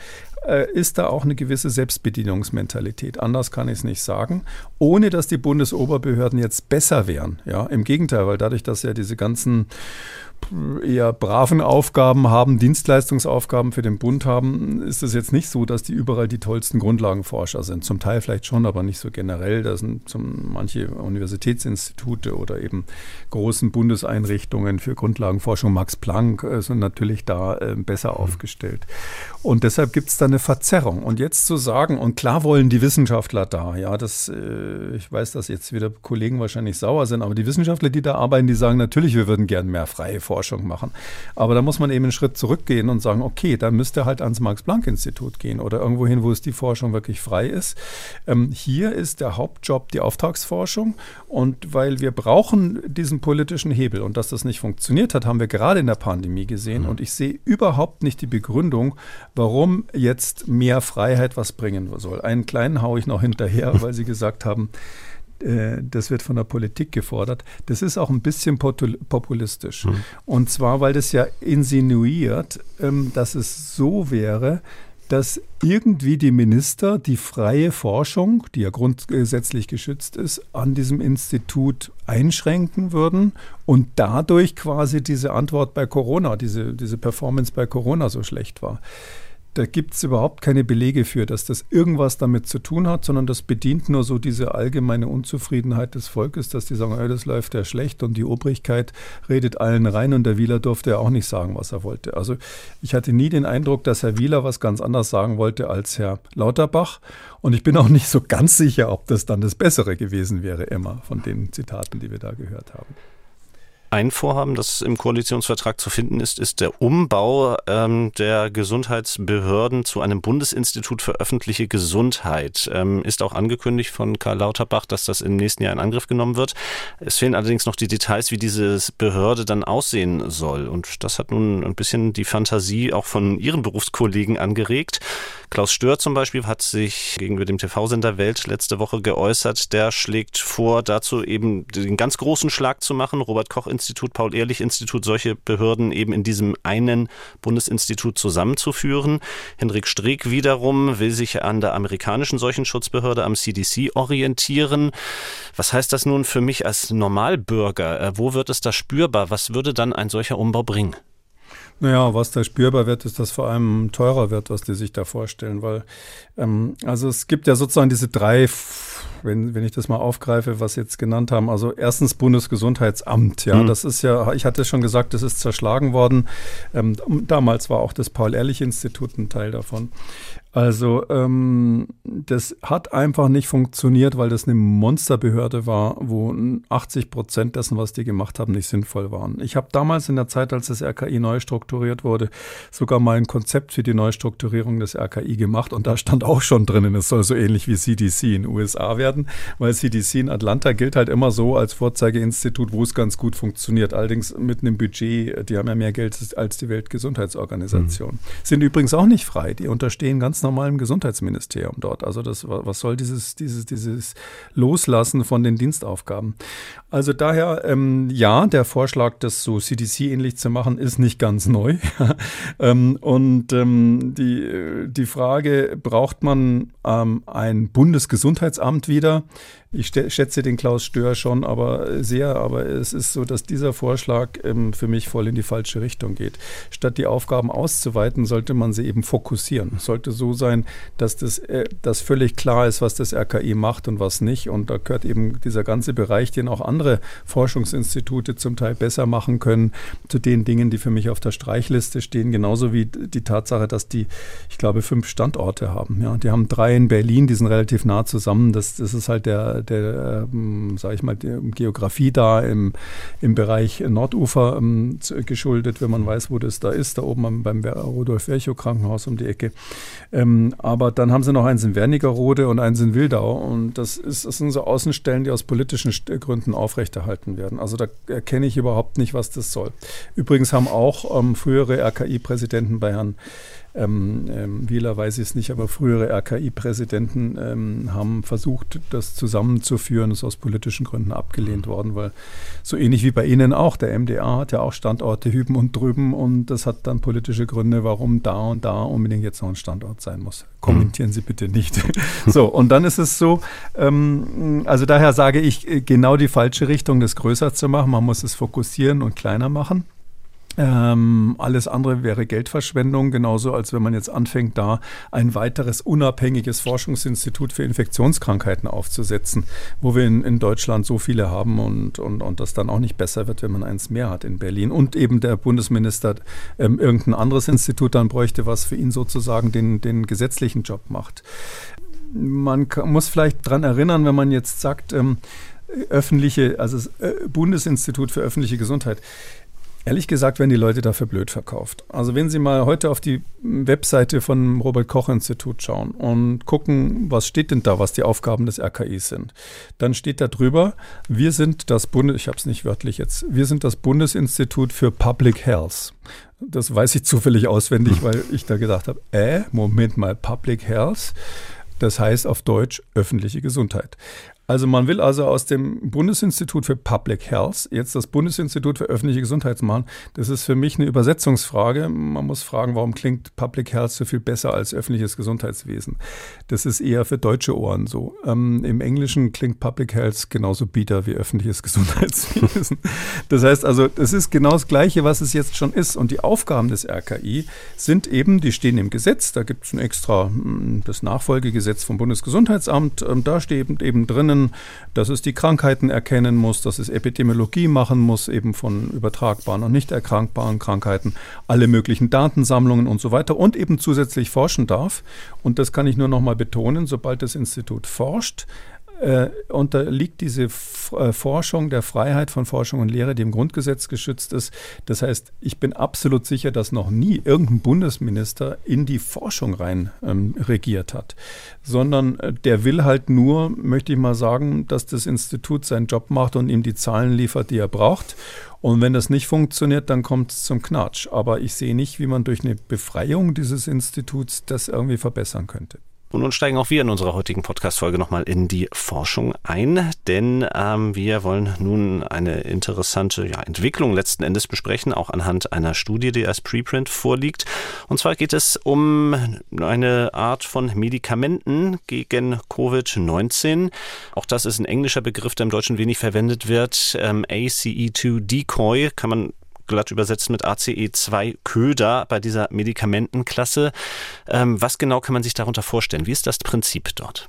[SPEAKER 3] äh, ist da auch eine gewisse Selbstbedienungsmentalität. Anders kann ich es nicht sagen, ohne dass die Bundesoberbehörden jetzt besser wären. Ja, im Gegenteil, weil dadurch, dass ja diese ganzen eher braven Aufgaben haben, Dienstleistungsaufgaben für den Bund haben, ist es jetzt nicht so, dass die überall die tollsten Grundlagenforscher sind. Zum Teil vielleicht schon, aber nicht so generell. Da sind zum, manche Universitätsinstitute oder eben großen Bundeseinrichtungen für Grundlagenforschung, Max Planck, äh, sind natürlich da äh, besser mhm. aufgestellt. Und deshalb gibt es da eine Verzerrung. Und jetzt zu sagen, und klar wollen die Wissenschaftler da, ja, das, äh, ich weiß, dass jetzt wieder Kollegen wahrscheinlich sauer sind, aber die Wissenschaftler, die da arbeiten, die sagen natürlich, wir würden gern mehr freie Forschung machen. Aber da muss man eben einen Schritt zurückgehen und sagen, okay, dann müsste halt ans Max-Planck-Institut gehen oder irgendwo hin, wo es die Forschung wirklich frei ist. Ähm, hier ist der Hauptjob die Auftragsforschung und weil wir brauchen diesen politischen Hebel und dass das nicht funktioniert hat, haben wir gerade in der Pandemie gesehen mhm. und ich sehe überhaupt nicht die Begründung, warum jetzt mehr Freiheit was bringen soll. Einen kleinen haue ich noch hinterher, [laughs] weil Sie gesagt haben, das wird von der Politik gefordert. Das ist auch ein bisschen populistisch. Mhm. Und zwar, weil das ja insinuiert, ähm, dass es so wäre, dass irgendwie die Minister die freie Forschung, die ja grundgesetzlich geschützt ist, an diesem Institut einschränken würden und dadurch quasi diese Antwort bei Corona, diese, diese Performance bei Corona so schlecht war da gibt es überhaupt keine Belege für, dass das irgendwas damit zu tun hat, sondern das bedient nur so diese allgemeine Unzufriedenheit des Volkes, dass die sagen, oh, das läuft ja schlecht und die Obrigkeit redet allen rein und der Wieler durfte ja auch nicht sagen, was er wollte. Also ich hatte nie den Eindruck, dass Herr Wieler was ganz anderes sagen wollte als Herr Lauterbach und ich bin auch nicht so ganz sicher, ob das dann das Bessere gewesen wäre, immer von den Zitaten, die wir da gehört haben.
[SPEAKER 2] Ein Vorhaben, das im Koalitionsvertrag zu finden ist, ist der Umbau ähm, der Gesundheitsbehörden zu einem Bundesinstitut für öffentliche Gesundheit. Ähm, ist auch angekündigt von Karl Lauterbach, dass das im nächsten Jahr in Angriff genommen wird. Es fehlen allerdings noch die Details, wie diese Behörde dann aussehen soll. Und das hat nun ein bisschen die Fantasie auch von Ihren Berufskollegen angeregt. Klaus Stör zum Beispiel hat sich gegenüber dem TV-Sender Welt letzte Woche geäußert. Der schlägt vor, dazu eben den ganz großen Schlag zu machen. Robert Koch Institut, Paul-Ehrlich-Institut, solche Behörden eben in diesem einen Bundesinstitut zusammenzuführen. Henrik Streeck wiederum will sich an der amerikanischen Seuchenschutzbehörde am CDC orientieren. Was heißt das nun für mich als Normalbürger? Äh, wo wird es da spürbar? Was würde dann ein solcher Umbau bringen?
[SPEAKER 3] Naja, was da spürbar wird, ist, dass vor allem teurer wird, was die sich da vorstellen, weil ähm, also es gibt ja sozusagen diese drei, wenn, wenn ich das mal aufgreife, was Sie jetzt genannt haben. Also erstens Bundesgesundheitsamt, ja, mhm. das ist ja, ich hatte schon gesagt, das ist zerschlagen worden. Ähm, damals war auch das Paul-Ehrlich-Institut ein Teil davon. Also ähm, das hat einfach nicht funktioniert, weil das eine Monsterbehörde war, wo 80 Prozent dessen, was die gemacht haben, nicht sinnvoll waren. Ich habe damals in der Zeit, als das RKI neu strukturiert wurde, sogar mal ein Konzept für die Neustrukturierung des RKI gemacht und da stand auch schon drinnen, es soll so ähnlich wie CDC in den USA werden, weil CDC in Atlanta gilt halt immer so als Vorzeigeinstitut, wo es ganz gut funktioniert. Allerdings mit einem Budget, die haben ja mehr Geld als die Weltgesundheitsorganisation. Mhm. Sind übrigens auch nicht frei, die unterstehen ganz normalem Gesundheitsministerium dort. Also das, was soll dieses, dieses, dieses Loslassen von den Dienstaufgaben? Also daher, ähm, ja, der Vorschlag, das so CDC-ähnlich zu machen, ist nicht ganz neu. [laughs] ähm, und ähm, die, die Frage, braucht man ähm, ein Bundesgesundheitsamt wieder? Ich schätze den Klaus Stör schon, aber sehr, aber es ist so, dass dieser Vorschlag ähm, für mich voll in die falsche Richtung geht. Statt die Aufgaben auszuweiten, sollte man sie eben fokussieren. Sollte so sein, dass das äh, dass völlig klar ist, was das RKI macht und was nicht. Und da gehört eben dieser ganze Bereich, den auch andere Forschungsinstitute zum Teil besser machen können, zu den Dingen, die für mich auf der Streichliste stehen. Genauso wie die Tatsache, dass die, ich glaube, fünf Standorte haben. Ja, die haben drei in Berlin, die sind relativ nah zusammen. Das, das ist halt der der, ähm, sage ich mal, der Geografie da im, im Bereich Nordufer ähm, geschuldet, wenn man weiß, wo das da ist, da oben beim Rudolf-Virchow-Krankenhaus um die Ecke. Ähm, aber dann haben sie noch eins in Wernigerode und eins in Wildau und das, ist, das sind so Außenstellen, die aus politischen Gründen aufrechterhalten werden. Also da erkenne ich überhaupt nicht, was das soll. Übrigens haben auch ähm, frühere RKI-Präsidenten bei Herrn ähm, ähm, Wieler weiß ich es nicht, aber frühere RKI-Präsidenten ähm, haben versucht, das zusammenzuführen, ist aus politischen Gründen abgelehnt mhm. worden, weil so ähnlich wie bei Ihnen auch, der MDA hat ja auch Standorte hüben und drüben und das hat dann politische Gründe, warum da und da unbedingt jetzt noch ein Standort sein muss. Kommentieren mhm. Sie bitte nicht. [laughs] so, und dann ist es so, ähm, also daher sage ich, äh, genau die falsche Richtung, das größer zu machen. Man muss es fokussieren und kleiner machen. Ähm, alles andere wäre Geldverschwendung, genauso als wenn man jetzt anfängt, da ein weiteres unabhängiges Forschungsinstitut für Infektionskrankheiten aufzusetzen, wo wir in, in Deutschland so viele haben und, und, und das dann auch nicht besser wird, wenn man eins mehr hat in Berlin. Und eben der Bundesminister ähm, irgendein anderes Institut dann bräuchte, was für ihn sozusagen den, den gesetzlichen Job macht. Man muss vielleicht daran erinnern, wenn man jetzt sagt, ähm, öffentliche, also das äh, Bundesinstitut für öffentliche Gesundheit, Ehrlich gesagt werden die Leute dafür blöd verkauft. Also wenn Sie mal heute auf die Webseite von Robert Koch Institut schauen und gucken, was steht denn da, was die Aufgaben des RKIs sind, dann steht da drüber, wir sind das Bundes, ich habe es nicht wörtlich jetzt, wir sind das Bundesinstitut für Public Health. Das weiß ich zufällig auswendig, weil ich da gedacht habe, äh, Moment mal, Public Health. Das heißt auf Deutsch öffentliche Gesundheit. Also man will also aus dem Bundesinstitut für Public Health jetzt das Bundesinstitut für öffentliche Gesundheit machen. Das ist für mich eine Übersetzungsfrage. Man muss fragen, warum klingt Public Health so viel besser als öffentliches Gesundheitswesen? Das ist eher für deutsche Ohren so. Ähm, Im Englischen klingt Public Health genauso bieder wie öffentliches [laughs] Gesundheitswesen. Das heißt also, es ist genau das Gleiche, was es jetzt schon ist. Und die Aufgaben des RKI sind eben, die stehen im Gesetz. Da gibt es ein extra hm, das Nachfolgegesetz vom Bundesgesundheitsamt. Ähm, da steht eben drinnen, können, dass es die Krankheiten erkennen muss, dass es Epidemiologie machen muss, eben von übertragbaren und nicht erkrankbaren Krankheiten, alle möglichen Datensammlungen und so weiter und eben zusätzlich forschen darf. Und das kann ich nur noch mal betonen, sobald das Institut forscht, äh, unterliegt diese F äh, Forschung der Freiheit von Forschung und Lehre, die im Grundgesetz geschützt ist. Das heißt, ich bin absolut sicher, dass noch nie irgendein Bundesminister in die Forschung rein ähm, regiert hat, sondern äh, der will halt nur, möchte ich mal sagen, dass das Institut seinen Job macht und ihm die Zahlen liefert, die er braucht. Und wenn das nicht funktioniert, dann kommt es zum Knatsch. Aber ich sehe nicht, wie man durch eine Befreiung dieses Instituts das irgendwie verbessern könnte.
[SPEAKER 2] Und nun steigen auch wir in unserer heutigen Podcast-Folge nochmal in die Forschung ein, denn ähm, wir wollen nun eine interessante ja, Entwicklung letzten Endes besprechen, auch anhand einer Studie, die als Preprint vorliegt. Und zwar geht es um eine Art von Medikamenten gegen Covid-19. Auch das ist ein englischer Begriff, der im Deutschen wenig verwendet wird. Ähm, ACE2 Decoy kann man glatt übersetzt mit ACE2 Köder bei dieser Medikamentenklasse. Ähm, was genau kann man sich darunter vorstellen? Wie ist das Prinzip dort?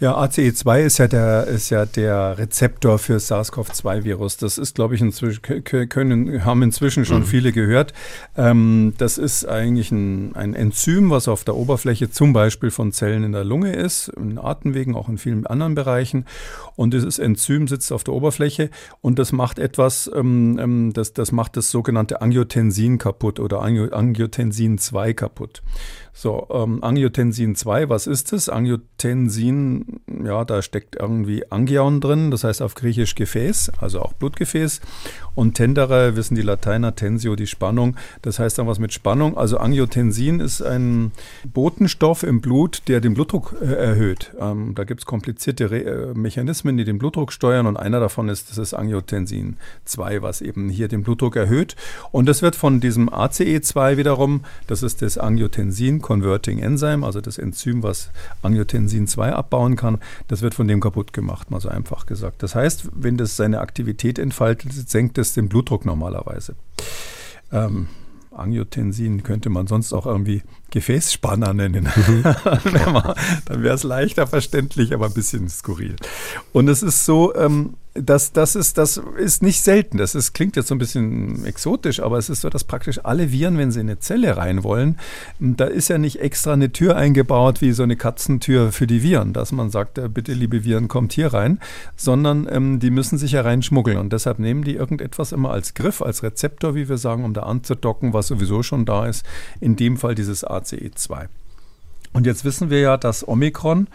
[SPEAKER 3] Ja, ACE2 ist ja der, ist ja der Rezeptor für SARS-CoV-2-Virus. Das ist, glaube ich, inzwischen, können, haben inzwischen schon mhm. viele gehört. Ähm, das ist eigentlich ein, ein Enzym, was auf der Oberfläche zum Beispiel von Zellen in der Lunge ist, in Atemwegen, auch in vielen anderen Bereichen. Und dieses Enzym sitzt auf der Oberfläche und das macht etwas, ähm, ähm das, das macht das sogenannte Angiotensin kaputt oder Angiotensin 2 kaputt. So, ähm, Angiotensin 2, was ist es? Angiotensin, ja, da steckt irgendwie Angion drin, das heißt auf Griechisch Gefäß, also auch Blutgefäß. Und Tendere, wissen die Lateiner, Tensio, die Spannung, das heißt dann was mit Spannung. Also Angiotensin ist ein Botenstoff im Blut, der den Blutdruck äh, erhöht. Ähm, da gibt es komplizierte Re äh, Mechanismen, die den Blutdruck steuern und einer davon ist das ist Angiotensin 2, was eben hier den Blutdruck erhöht. Und das wird von diesem ACE2 wiederum, das ist das Angiotensin, Converting Enzyme, also das Enzym, was Angiotensin 2 abbauen kann, das wird von dem kaputt gemacht, mal so einfach gesagt. Das heißt, wenn das seine Aktivität entfaltet, senkt es den Blutdruck normalerweise. Ähm, Angiotensin könnte man sonst auch irgendwie Gefäßspanner nennen. Mhm. [laughs] dann wäre es leichter verständlich, aber ein bisschen skurril. Und es ist so, ähm, dass das ist, das ist nicht selten. Das ist, klingt jetzt so ein bisschen exotisch, aber es ist so, dass praktisch alle Viren, wenn sie in eine Zelle rein wollen, da ist ja nicht extra eine Tür eingebaut wie so eine Katzentür für die Viren, dass man sagt, äh, bitte liebe Viren, kommt hier rein, sondern ähm, die müssen sich ja reinschmuggeln und deshalb nehmen die irgendetwas immer als Griff, als Rezeptor, wie wir sagen, um da anzudocken, was sowieso schon da ist. In dem Fall dieses ACE2. Und jetzt wissen wir ja, dass Omikron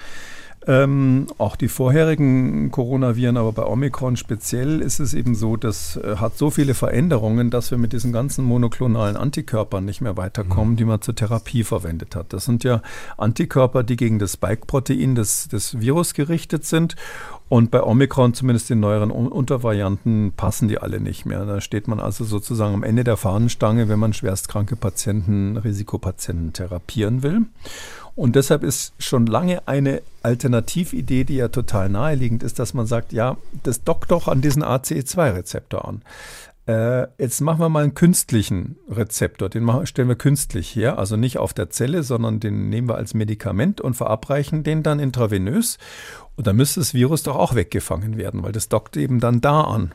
[SPEAKER 3] ähm, auch die vorherigen Coronaviren, aber bei Omikron speziell ist es eben so, das äh, hat so viele Veränderungen, dass wir mit diesen ganzen monoklonalen Antikörpern nicht mehr weiterkommen, mhm. die man zur Therapie verwendet hat. Das sind ja Antikörper, die gegen das Spike-Protein des, des Virus gerichtet sind. Und bei Omikron, zumindest den neueren Untervarianten, passen die alle nicht mehr. Da steht man also sozusagen am Ende der Fahnenstange, wenn man schwerstkranke Patienten, Risikopatienten therapieren will. Und deshalb ist schon lange eine Alternatividee, die ja total naheliegend ist, dass man sagt, ja, das dockt doch an diesen ACE2-Rezeptor an. Äh, jetzt machen wir mal einen künstlichen Rezeptor, den machen, stellen wir künstlich her, also nicht auf der Zelle, sondern den nehmen wir als Medikament und verabreichen den dann intravenös. Und dann müsste das Virus doch auch weggefangen werden, weil das dockt eben dann da an.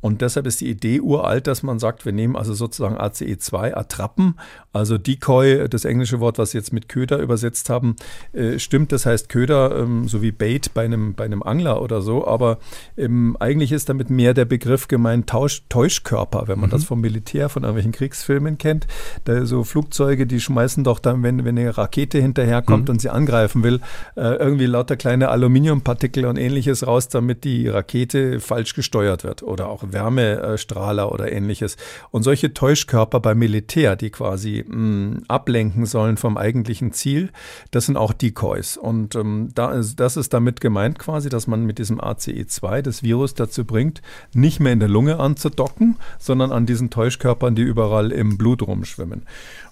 [SPEAKER 3] Und deshalb ist die Idee uralt, dass man sagt, wir nehmen also sozusagen ACE2, Attrappen, also Decoy, das englische Wort, was Sie jetzt mit Köder übersetzt haben, äh, stimmt, das heißt Köder, ähm, so wie Bait bei einem, bei einem Angler oder so, aber ähm, eigentlich ist damit mehr der Begriff gemeint Tausch, Täuschkörper, wenn man mhm. das vom Militär, von irgendwelchen Kriegsfilmen kennt. Da so Flugzeuge, die schmeißen doch dann, wenn, wenn eine Rakete hinterherkommt mhm. und sie angreifen will, äh, irgendwie lauter kleine Aluminiumpartikel und ähnliches raus, damit die Rakete falsch gesteuert wird oder auch Wärmestrahler oder ähnliches. Und solche Täuschkörper beim Militär, die quasi mh, mm, ablenken sollen vom eigentlichen Ziel, das sind auch Decoys. Und ähm, da ist, das ist damit gemeint quasi, dass man mit diesem ACE2 das Virus dazu bringt, nicht mehr in der Lunge anzudocken, sondern an diesen Täuschkörpern, die überall im Blut rumschwimmen.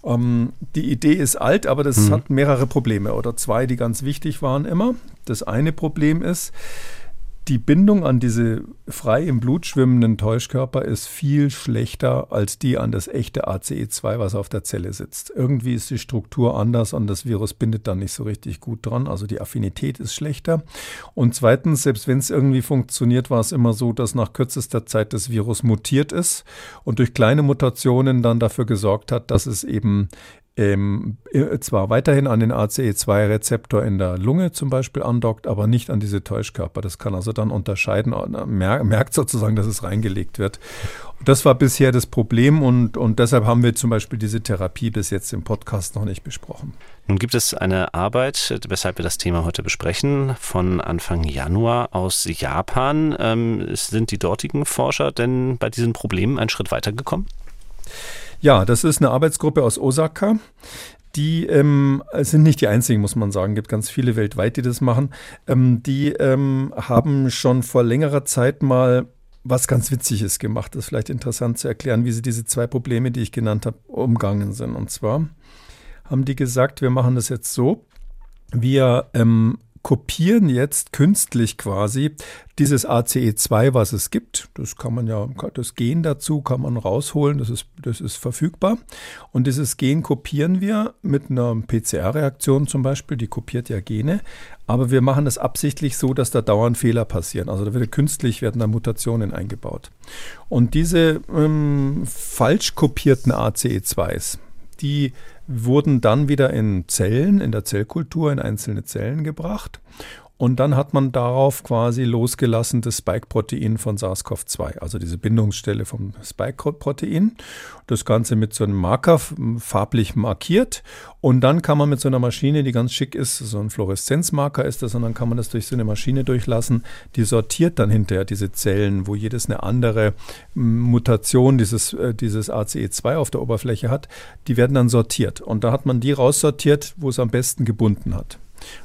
[SPEAKER 3] Ähm, die Idee ist alt, aber das mhm. hat mehrere Probleme oder zwei, die ganz wichtig waren immer. Das eine Problem ist, die Bindung an diese frei im Blut schwimmenden Täuschkörper ist viel schlechter als die an das echte ACE2, was auf der Zelle sitzt. Irgendwie ist die Struktur anders und das Virus bindet da nicht so richtig gut dran. Also die Affinität ist schlechter. Und zweitens, selbst wenn es irgendwie funktioniert, war es immer so, dass nach kürzester Zeit das Virus mutiert ist und durch kleine Mutationen dann dafür gesorgt hat, dass es eben ähm, äh, zwar weiterhin an den ACE2-Rezeptor in der Lunge zum Beispiel andockt, aber nicht an diese Täuschkörper. Das kann also dann unterscheiden, äh, merkt sozusagen, dass es reingelegt wird. Das war bisher das Problem und, und deshalb haben wir zum Beispiel diese Therapie bis jetzt im Podcast noch nicht besprochen.
[SPEAKER 2] Nun gibt es eine Arbeit, weshalb wir das Thema heute besprechen, von Anfang Januar aus Japan. Ähm, sind die dortigen Forscher denn bei diesen Problemen einen Schritt weitergekommen?
[SPEAKER 3] Ja, das ist eine Arbeitsgruppe aus Osaka. Die ähm, sind nicht die einzigen, muss man sagen. Es gibt ganz viele weltweit, die das machen. Ähm, die ähm, haben schon vor längerer Zeit mal was ganz Witziges gemacht. Das ist vielleicht interessant zu erklären, wie sie diese zwei Probleme, die ich genannt habe, umgangen sind. Und zwar haben die gesagt, wir machen das jetzt so. Wir ähm, kopieren jetzt künstlich quasi dieses ACE2, was es gibt. Das kann man ja, das Gen dazu kann man rausholen, das ist, das ist verfügbar. Und dieses Gen kopieren wir mit einer PCR-Reaktion zum Beispiel, die kopiert ja Gene. Aber wir machen das absichtlich so, dass da dauernd Fehler passieren. Also da wird künstlich werden da Mutationen eingebaut. Und diese ähm, falsch kopierten ACE2s, die wurden dann wieder in Zellen, in der Zellkultur, in einzelne Zellen gebracht. Und dann hat man darauf quasi losgelassen das Spike-Protein von SARS-CoV-2, also diese Bindungsstelle vom Spike-Protein. Das Ganze mit so einem Marker farblich markiert. Und dann kann man mit so einer Maschine, die ganz schick ist, so ein Fluoreszenzmarker ist das, und dann kann man das durch so eine Maschine durchlassen. Die sortiert dann hinterher diese Zellen, wo jedes eine andere Mutation dieses, äh, dieses ACE2 auf der Oberfläche hat. Die werden dann sortiert. Und da hat man die raussortiert, wo es am besten gebunden hat.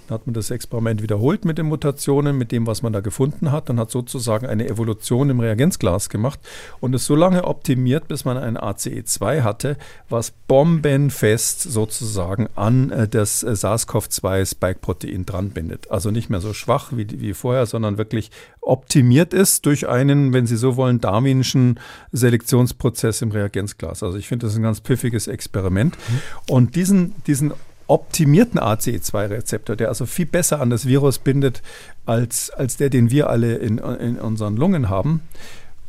[SPEAKER 3] Dann hat man das Experiment wiederholt mit den Mutationen, mit dem, was man da gefunden hat und hat sozusagen eine Evolution im Reagenzglas gemacht und es so lange optimiert, bis man ein ACE2 hatte, was bombenfest sozusagen an äh, das äh, SARS-CoV-2-Spike-Protein dran bindet. Also nicht mehr so schwach wie, wie vorher, sondern wirklich optimiert ist durch einen, wenn Sie so wollen, darwinschen Selektionsprozess im Reagenzglas. Also ich finde das ein ganz pfiffiges Experiment. Mhm. Und diesen, diesen optimierten ACE2-Rezeptor, der also viel besser an das Virus bindet als, als der, den wir alle in, in unseren Lungen haben.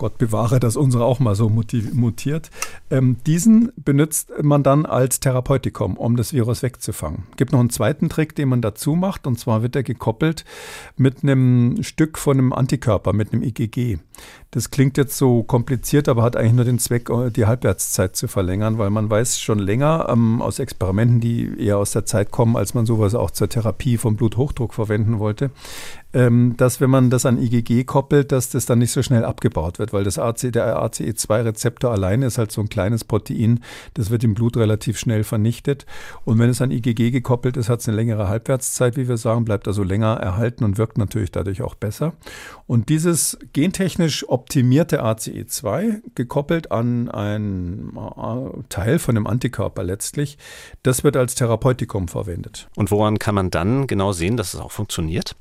[SPEAKER 3] Gott bewahre, dass unsere auch mal so mutiert. Ähm, diesen benutzt man dann als Therapeutikum, um das Virus wegzufangen. Es gibt noch einen zweiten Trick, den man dazu macht, und zwar wird er gekoppelt mit einem Stück von einem Antikörper, mit einem IgG. Das klingt jetzt so kompliziert, aber hat eigentlich nur den Zweck, äh, die Halbwertszeit zu verlängern, weil man weiß schon länger ähm, aus Experimenten, die eher aus der Zeit kommen, als man sowas auch zur Therapie vom Bluthochdruck verwenden wollte, ähm, dass wenn man das an IgG koppelt, dass das dann nicht so schnell abgebaut wird, weil das AC, der ACE2-Rezeptor alleine ist halt so ein kleines Protein, das wird im Blut relativ schnell vernichtet. Und wenn es an IgG gekoppelt ist, hat es eine längere Halbwertszeit, wie wir sagen, bleibt also länger erhalten und wirkt natürlich dadurch auch besser. Und dieses gentechnisch optimierte ACE2, gekoppelt an einen äh, Teil von dem Antikörper letztlich, das wird als Therapeutikum verwendet.
[SPEAKER 2] Und woran kann man dann genau sehen, dass es auch funktioniert?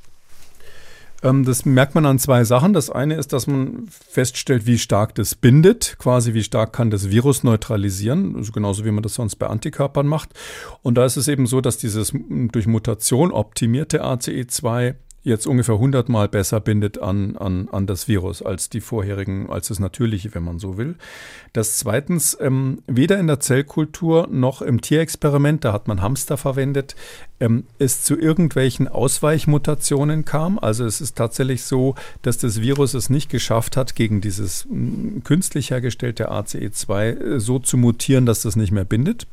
[SPEAKER 3] Ähm, das merkt man an zwei Sachen. Das eine ist, dass man feststellt, wie stark das bindet, quasi wie stark kann das Virus neutralisieren, also genauso wie man das sonst bei Antikörpern macht. Und da ist es eben so, dass dieses durch Mutation optimierte ACE2 jetzt ungefähr 100 Mal besser bindet an, an, an das Virus als die vorherigen, als das natürliche, wenn man so will. Das zweitens, ähm, weder in der Zellkultur noch im Tierexperiment, da hat man Hamster verwendet, ähm, es zu irgendwelchen Ausweichmutationen kam. Also es ist tatsächlich so, dass das Virus es nicht geschafft hat, gegen dieses künstlich hergestellte ACE2 äh, so zu mutieren, dass das nicht mehr bindet.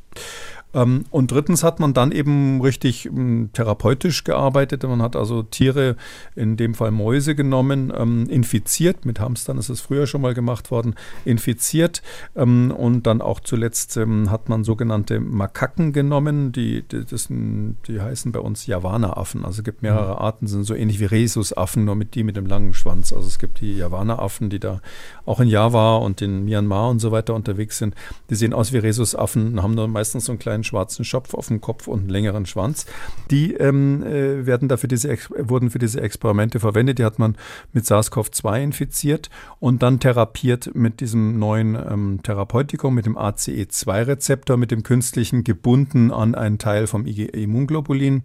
[SPEAKER 3] Ähm, und drittens hat man dann eben richtig ähm, therapeutisch gearbeitet. Man hat also Tiere, in dem Fall Mäuse genommen, ähm, infiziert. Mit Hamstern ist es früher schon mal gemacht worden, infiziert. und dann auch zuletzt hat man sogenannte Makaken genommen. Die, die, das, die heißen bei uns Javana-Affen. Also es gibt mehrere mhm. Arten, sind so ähnlich wie Rhesusaffen, nur mit die mit dem langen Schwanz. Also es gibt die Javana-Affen, die da auch in Java und in Myanmar und so weiter unterwegs sind. Die sehen aus wie Rhesusaffen, haben nur meistens so einen kleinen schwarzen Schopf auf dem Kopf und einen längeren Schwanz. Die ähm, äh, werden dafür diese, wurden für diese Experimente verwendet. Die hat man mit SARS-CoV-2 infiziert und dann therapiert mit diesem neuen ähm, Therapeutikum, mit dem ACE2-Rezeptor, mit dem künstlichen gebunden an einen Teil vom Immunglobulin.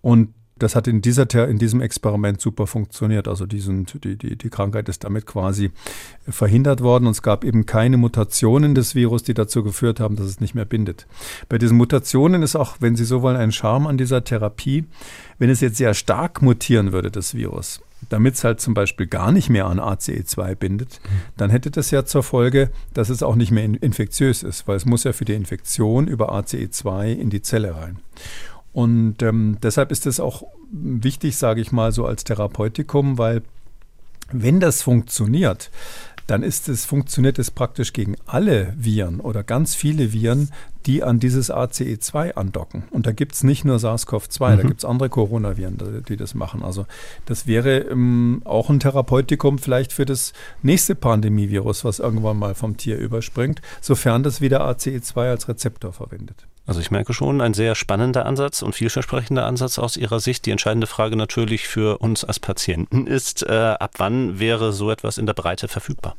[SPEAKER 3] Und das hat in, dieser, in diesem Experiment super funktioniert. Also diesen, die, die, die Krankheit ist damit quasi verhindert worden und es gab eben keine Mutationen des Virus, die dazu geführt haben, dass es nicht mehr bindet. Bei diesen Mutationen ist auch, wenn Sie so wollen, ein Charme an dieser Therapie. Wenn es jetzt sehr stark mutieren würde, das Virus, damit es halt zum Beispiel gar nicht mehr an ACE2 bindet, dann hätte das ja zur Folge, dass es auch nicht mehr infektiös ist, weil es muss ja für die Infektion über ACE2 in die Zelle rein. Und ähm, deshalb ist es auch wichtig, sage ich mal, so als Therapeutikum, weil wenn das funktioniert, dann ist es, funktioniert es praktisch gegen alle Viren oder ganz viele Viren, die an dieses ACE2 andocken. Und da gibt es nicht nur SARS-CoV-2, mhm. da gibt es andere Coronaviren, die das machen. Also das wäre ähm, auch ein Therapeutikum vielleicht für das nächste Pandemievirus, was irgendwann mal vom Tier überspringt, sofern das wieder ACE2 als Rezeptor verwendet.
[SPEAKER 2] Also ich merke schon, ein sehr spannender Ansatz und vielversprechender Ansatz aus Ihrer Sicht. Die entscheidende Frage natürlich für uns als Patienten ist, äh, ab wann wäre so etwas in der Breite verfügbar?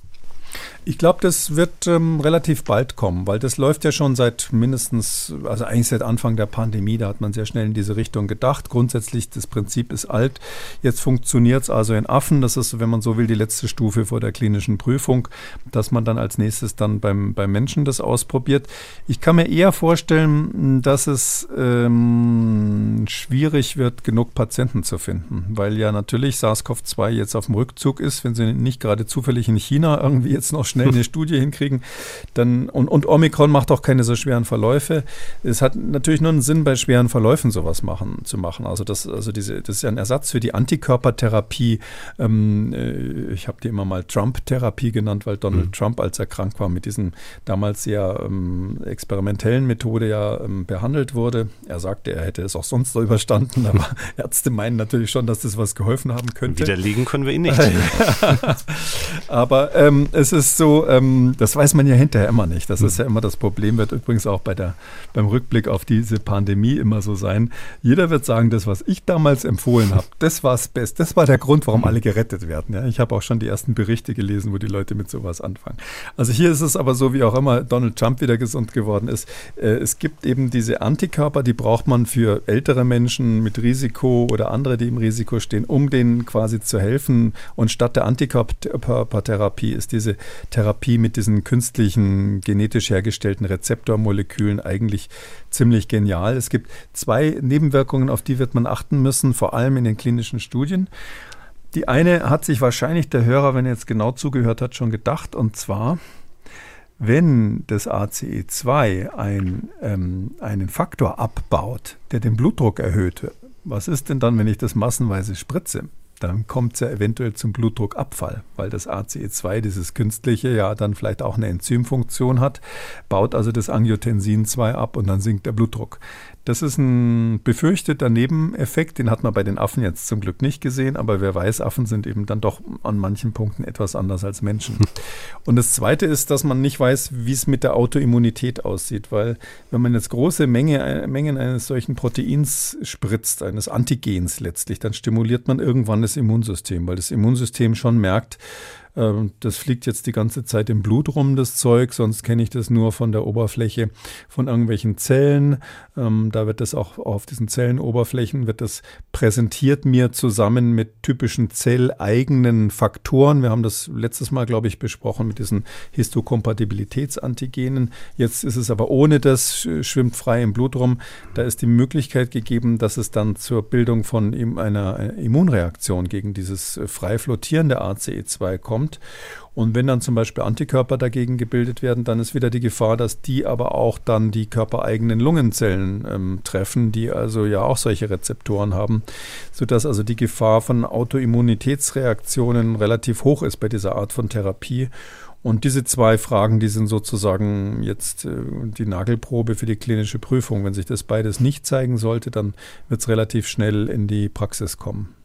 [SPEAKER 3] Ich glaube, das wird ähm, relativ bald kommen, weil das läuft ja schon seit mindestens, also eigentlich seit Anfang der Pandemie, da hat man sehr schnell in diese Richtung gedacht. Grundsätzlich, das Prinzip ist alt. Jetzt funktioniert es also in Affen. Das ist, wenn man so will, die letzte Stufe vor der klinischen Prüfung, dass man dann als nächstes dann beim, beim Menschen das ausprobiert. Ich kann mir eher vorstellen, dass es ähm, schwierig wird, genug Patienten zu finden, weil ja natürlich SARS-CoV-2 jetzt auf dem Rückzug ist, wenn sie nicht gerade zufällig in China irgendwie jetzt noch schnell eine [laughs] Studie hinkriegen. Dann, und, und Omikron macht auch keine so schweren Verläufe. Es hat natürlich nur einen Sinn, bei schweren Verläufen sowas machen, zu machen. Also das, also diese, das ist ja ein Ersatz für die Antikörpertherapie. Ähm, äh, ich habe die immer mal Trump-Therapie genannt, weil Donald mhm. Trump, als er krank war, mit diesem damals sehr ähm, experimentellen Methode ja ähm, behandelt wurde. Er sagte, er hätte es auch sonst so überstanden, aber [laughs] Ärzte meinen natürlich schon, dass das was geholfen haben könnte.
[SPEAKER 2] Widerlegen können wir ihn nicht. [laughs]
[SPEAKER 3] aber ähm, es ist so, ähm, das weiß man ja hinterher immer nicht. Das mhm. ist ja immer das Problem, wird übrigens auch bei der, beim Rückblick auf diese Pandemie immer so sein. Jeder wird sagen, das, was ich damals empfohlen habe, das war das Beste. Das war der Grund, warum alle gerettet werden. Ja, ich habe auch schon die ersten Berichte gelesen, wo die Leute mit sowas anfangen. Also hier ist es aber so, wie auch immer Donald Trump wieder gesund geworden ist. Äh, es gibt eben diese Antikörper, die braucht man für ältere Menschen mit Risiko oder andere, die im Risiko stehen, um denen quasi zu helfen. Und statt der Antikörpertherapie ist diese Therapie mit diesen künstlichen, genetisch hergestellten Rezeptormolekülen eigentlich ziemlich genial. Es gibt zwei Nebenwirkungen, auf die wird man achten müssen, vor allem in den klinischen Studien. Die eine hat sich wahrscheinlich der Hörer, wenn er jetzt genau zugehört hat, schon gedacht, und zwar, wenn das ACE2 ein, ähm, einen Faktor abbaut, der den Blutdruck erhöht, was ist denn dann, wenn ich das massenweise spritze? Dann kommt es ja eventuell zum Blutdruckabfall, weil das ACE2, dieses künstliche, ja dann vielleicht auch eine Enzymfunktion hat, baut also das Angiotensin 2 ab und dann sinkt der Blutdruck. Das ist ein befürchteter Nebeneffekt, den hat man bei den Affen jetzt zum Glück nicht gesehen, aber wer weiß, Affen sind eben dann doch an manchen Punkten etwas anders als Menschen. [laughs] Und das Zweite ist, dass man nicht weiß, wie es mit der Autoimmunität aussieht, weil wenn man jetzt große Menge, Mengen eines solchen Proteins spritzt, eines Antigens letztlich, dann stimuliert man irgendwann das Immunsystem, weil das Immunsystem schon merkt, das fliegt jetzt die ganze Zeit im Blut rum, das Zeug, sonst kenne ich das nur von der Oberfläche von irgendwelchen Zellen. Ähm, da wird das auch auf diesen Zellenoberflächen wird das präsentiert mir zusammen mit typischen zelleigenen Faktoren. Wir haben das letztes Mal, glaube ich, besprochen mit diesen Histokompatibilitätsantigenen. Jetzt ist es aber ohne das, schwimmt frei im Blut rum. Da ist die Möglichkeit gegeben, dass es dann zur Bildung von einer Immunreaktion gegen dieses frei flottierende ACE2 kommt. Und wenn dann zum Beispiel Antikörper dagegen gebildet werden, dann ist wieder die Gefahr, dass die aber auch dann die körpereigenen Lungenzellen ähm, treffen, die also ja auch solche Rezeptoren haben, sodass also die Gefahr von Autoimmunitätsreaktionen relativ hoch ist bei dieser Art von Therapie. Und diese zwei Fragen, die sind sozusagen jetzt äh, die Nagelprobe für die klinische Prüfung. Wenn sich das beides nicht zeigen sollte, dann wird es relativ schnell in die Praxis kommen.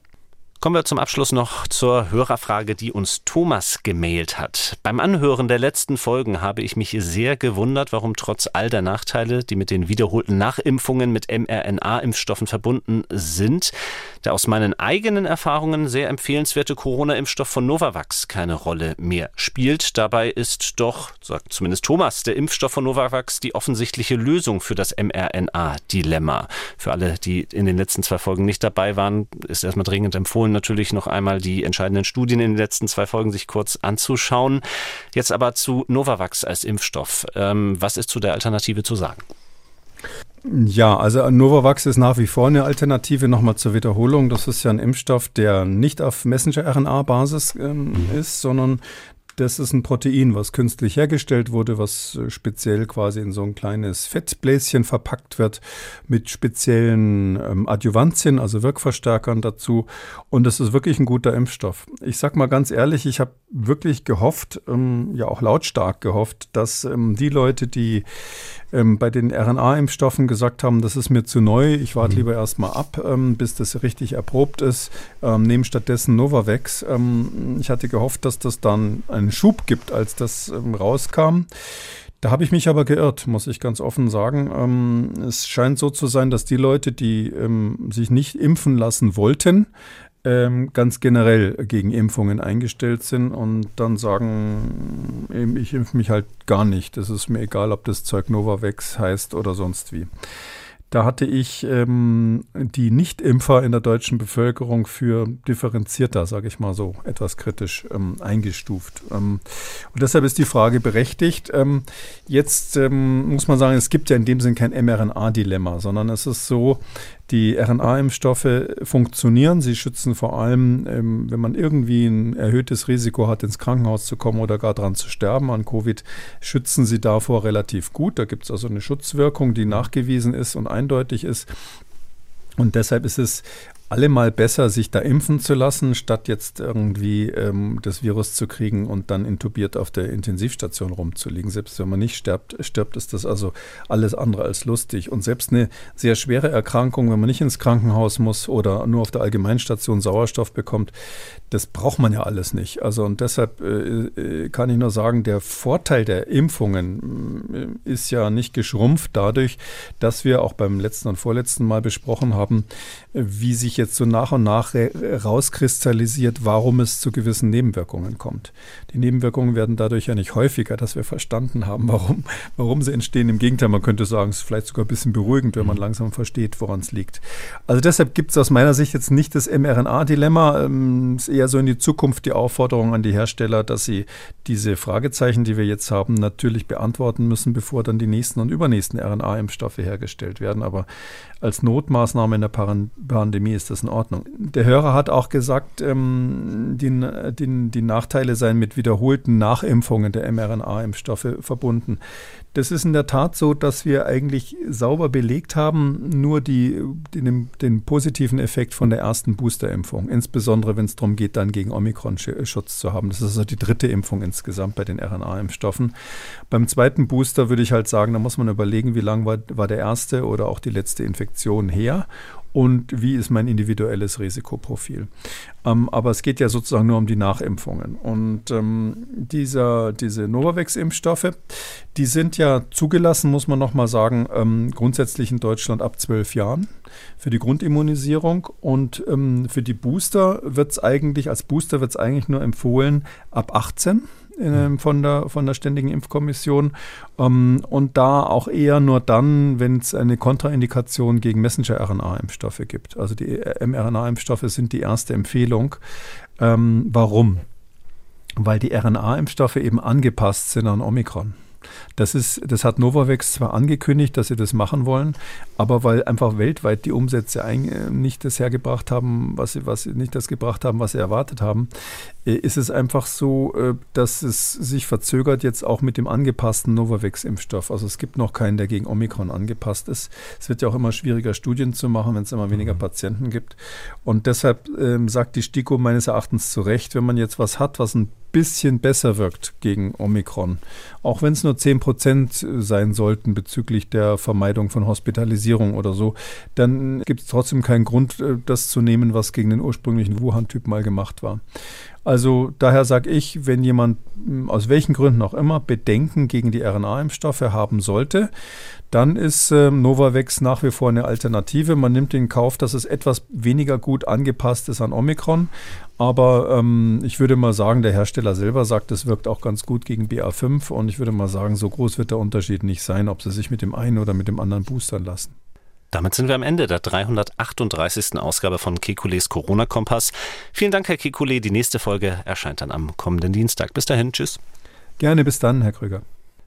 [SPEAKER 2] Kommen wir zum Abschluss noch zur Hörerfrage, die uns Thomas gemailt hat. Beim Anhören der letzten Folgen habe ich mich sehr gewundert, warum trotz all der Nachteile, die mit den wiederholten Nachimpfungen mit mRNA-Impfstoffen verbunden sind, der aus meinen eigenen Erfahrungen sehr empfehlenswerte Corona-Impfstoff von Novavax keine Rolle mehr spielt. Dabei ist doch, sagt zumindest Thomas, der Impfstoff von Novavax die offensichtliche Lösung für das mRNA-Dilemma. Für alle, die in den letzten zwei Folgen nicht dabei waren, ist erstmal dringend empfohlen, natürlich noch einmal die entscheidenden Studien in den letzten zwei Folgen sich kurz anzuschauen. Jetzt aber zu Novavax als Impfstoff. Ähm, was ist zu der Alternative zu sagen?
[SPEAKER 3] Ja, also Novavax ist nach wie vor eine Alternative. Nochmal zur Wiederholung. Das ist ja ein Impfstoff, der nicht auf Messenger-RNA-Basis ähm, mhm. ist, sondern das ist ein Protein, was künstlich hergestellt wurde, was äh, speziell quasi in so ein kleines Fettbläschen verpackt wird mit speziellen ähm, Adjuvantien, also Wirkverstärkern dazu. Und das ist wirklich ein guter Impfstoff. Ich sag mal ganz ehrlich, ich habe wirklich gehofft, ähm, ja auch lautstark gehofft, dass ähm, die Leute, die ähm, bei den RNA-Impfstoffen gesagt haben, das ist mir zu neu, ich warte mhm. lieber erstmal ab, ähm, bis das richtig erprobt ist, ähm, nehmen stattdessen Novavax. Ähm, ich hatte gehofft, dass das dann einen Schub gibt, als das ähm, rauskam. Da habe ich mich aber geirrt, muss ich ganz offen sagen. Ähm, es scheint so zu sein, dass die Leute, die sich nicht impfen lassen wollten, ähm, ganz generell gegen Impfungen eingestellt sind und dann sagen, ich impfe mich halt gar nicht. Es ist mir egal, ob das Zeug Novavax heißt oder sonst wie. Da hatte ich ähm, die Nichtimpfer in der deutschen Bevölkerung für differenzierter, sage ich mal so, etwas kritisch ähm, eingestuft. Ähm, und deshalb ist die Frage berechtigt. Ähm, jetzt ähm, muss man sagen, es gibt ja in dem Sinn kein mRNA-Dilemma, sondern es ist so, die RNA-Impfstoffe funktionieren. Sie schützen vor allem, ähm, wenn man irgendwie ein erhöhtes Risiko hat, ins Krankenhaus zu kommen oder gar daran zu sterben an Covid, schützen sie davor relativ gut. Da gibt es also eine Schutzwirkung, die nachgewiesen ist und eindeutig ist. Und deshalb ist es allemal besser, sich da impfen zu lassen, statt jetzt irgendwie ähm, das Virus zu kriegen und dann intubiert auf der Intensivstation rumzuliegen. Selbst wenn man nicht stirbt, stirbt, ist das also alles andere als lustig. Und selbst eine sehr schwere Erkrankung, wenn man nicht ins Krankenhaus muss oder nur auf der Allgemeinstation Sauerstoff bekommt, das braucht man ja alles nicht. Also und deshalb äh, äh kann ich nur sagen, der Vorteil der Impfungen äh, ist ja nicht geschrumpft dadurch, dass wir auch beim letzten und vorletzten Mal besprochen haben, wie sich jetzt so nach und nach rauskristallisiert, warum es zu gewissen Nebenwirkungen kommt. Die Nebenwirkungen werden dadurch ja nicht häufiger, dass wir verstanden haben, warum, warum sie entstehen. Im Gegenteil, man könnte sagen, es ist vielleicht sogar ein bisschen beruhigend, wenn man mhm. langsam versteht, woran es liegt. Also deshalb gibt es aus meiner Sicht jetzt nicht das mRNA-Dilemma. Ähm, es ist eher so in die Zukunft die Aufforderung an die Hersteller, dass sie diese Fragezeichen, die wir jetzt haben, natürlich beantworten müssen, bevor dann die nächsten und übernächsten RNA-Impfstoffe hergestellt werden. Aber als Notmaßnahme in der Pandemie ist das in Ordnung. Der Hörer hat auch gesagt, ähm, die, die, die Nachteile seien mit wiederholten Nachimpfungen der mRNA-Impfstoffe verbunden. Das ist in der Tat so, dass wir eigentlich sauber belegt haben, nur die, den, den positiven Effekt von der ersten Boosterimpfung, insbesondere wenn es darum geht, dann gegen Omikron Schutz zu haben. Das ist also die dritte Impfung insgesamt bei den RNA-Impfstoffen. Beim zweiten Booster würde ich halt sagen, da muss man überlegen, wie lang war, war der erste oder auch die letzte Infektion her und wie ist mein individuelles Risikoprofil. Ähm, aber es geht ja sozusagen nur um die Nachimpfungen. Und ähm, dieser, diese Novavax-Impfstoffe, die sind ja zugelassen, muss man nochmal sagen, ähm, grundsätzlich in Deutschland ab zwölf Jahren für die Grundimmunisierung. Und ähm, für die Booster wird es eigentlich, als Booster wird es eigentlich nur empfohlen ab 18 äh, von, der, von der Ständigen Impfkommission. Ähm, und da auch eher nur dann, wenn es eine Kontraindikation gegen Messenger-RNA-Impfstoffe gibt. Also die mRNA-Impfstoffe sind die erste Empfehlung. Ähm, warum? Weil die RNA-Impfstoffe eben angepasst sind an Omikron. Das, ist, das hat Novavax zwar angekündigt, dass sie das machen wollen, aber weil einfach weltweit die Umsätze äh, nicht das hergebracht haben, was sie, was sie nicht das gebracht haben, was sie erwartet haben, äh, ist es einfach so, äh, dass es sich verzögert jetzt auch mit dem angepassten Novavax-Impfstoff. Also es gibt noch keinen, der gegen Omikron angepasst ist. Es wird ja auch immer schwieriger, Studien zu machen, wenn es immer weniger mhm. Patienten gibt. Und deshalb ähm, sagt die STIKO meines Erachtens zu Recht, wenn man jetzt was hat, was ein bisschen besser wirkt gegen Omikron, auch wenn es nur 10 Prozent sein sollten bezüglich der Vermeidung von Hospitalisierung oder so, dann gibt es trotzdem keinen Grund, äh, das zu nehmen, was gegen den ursprünglichen Wuhan-Typ mal gemacht war. Also daher sage ich, wenn jemand hm, aus welchen Gründen auch immer Bedenken gegen die RNA-Impfstoffe haben sollte, dann ist äh, Novavax nach wie vor eine Alternative. Man nimmt in Kauf, dass es etwas weniger gut angepasst ist an Omikron. Aber ähm, ich würde mal sagen, der Hersteller selber sagt, es wirkt auch ganz gut gegen BA5. Und ich würde mal sagen, so groß wird der Unterschied nicht sein, ob sie sich mit dem einen oder mit dem anderen boostern lassen.
[SPEAKER 2] Damit sind wir am Ende der 338. Ausgabe von Kekules Corona-Kompass. Vielen Dank, Herr Kekule. Die nächste Folge erscheint dann am kommenden Dienstag. Bis dahin, tschüss.
[SPEAKER 3] Gerne, bis dann, Herr Krüger.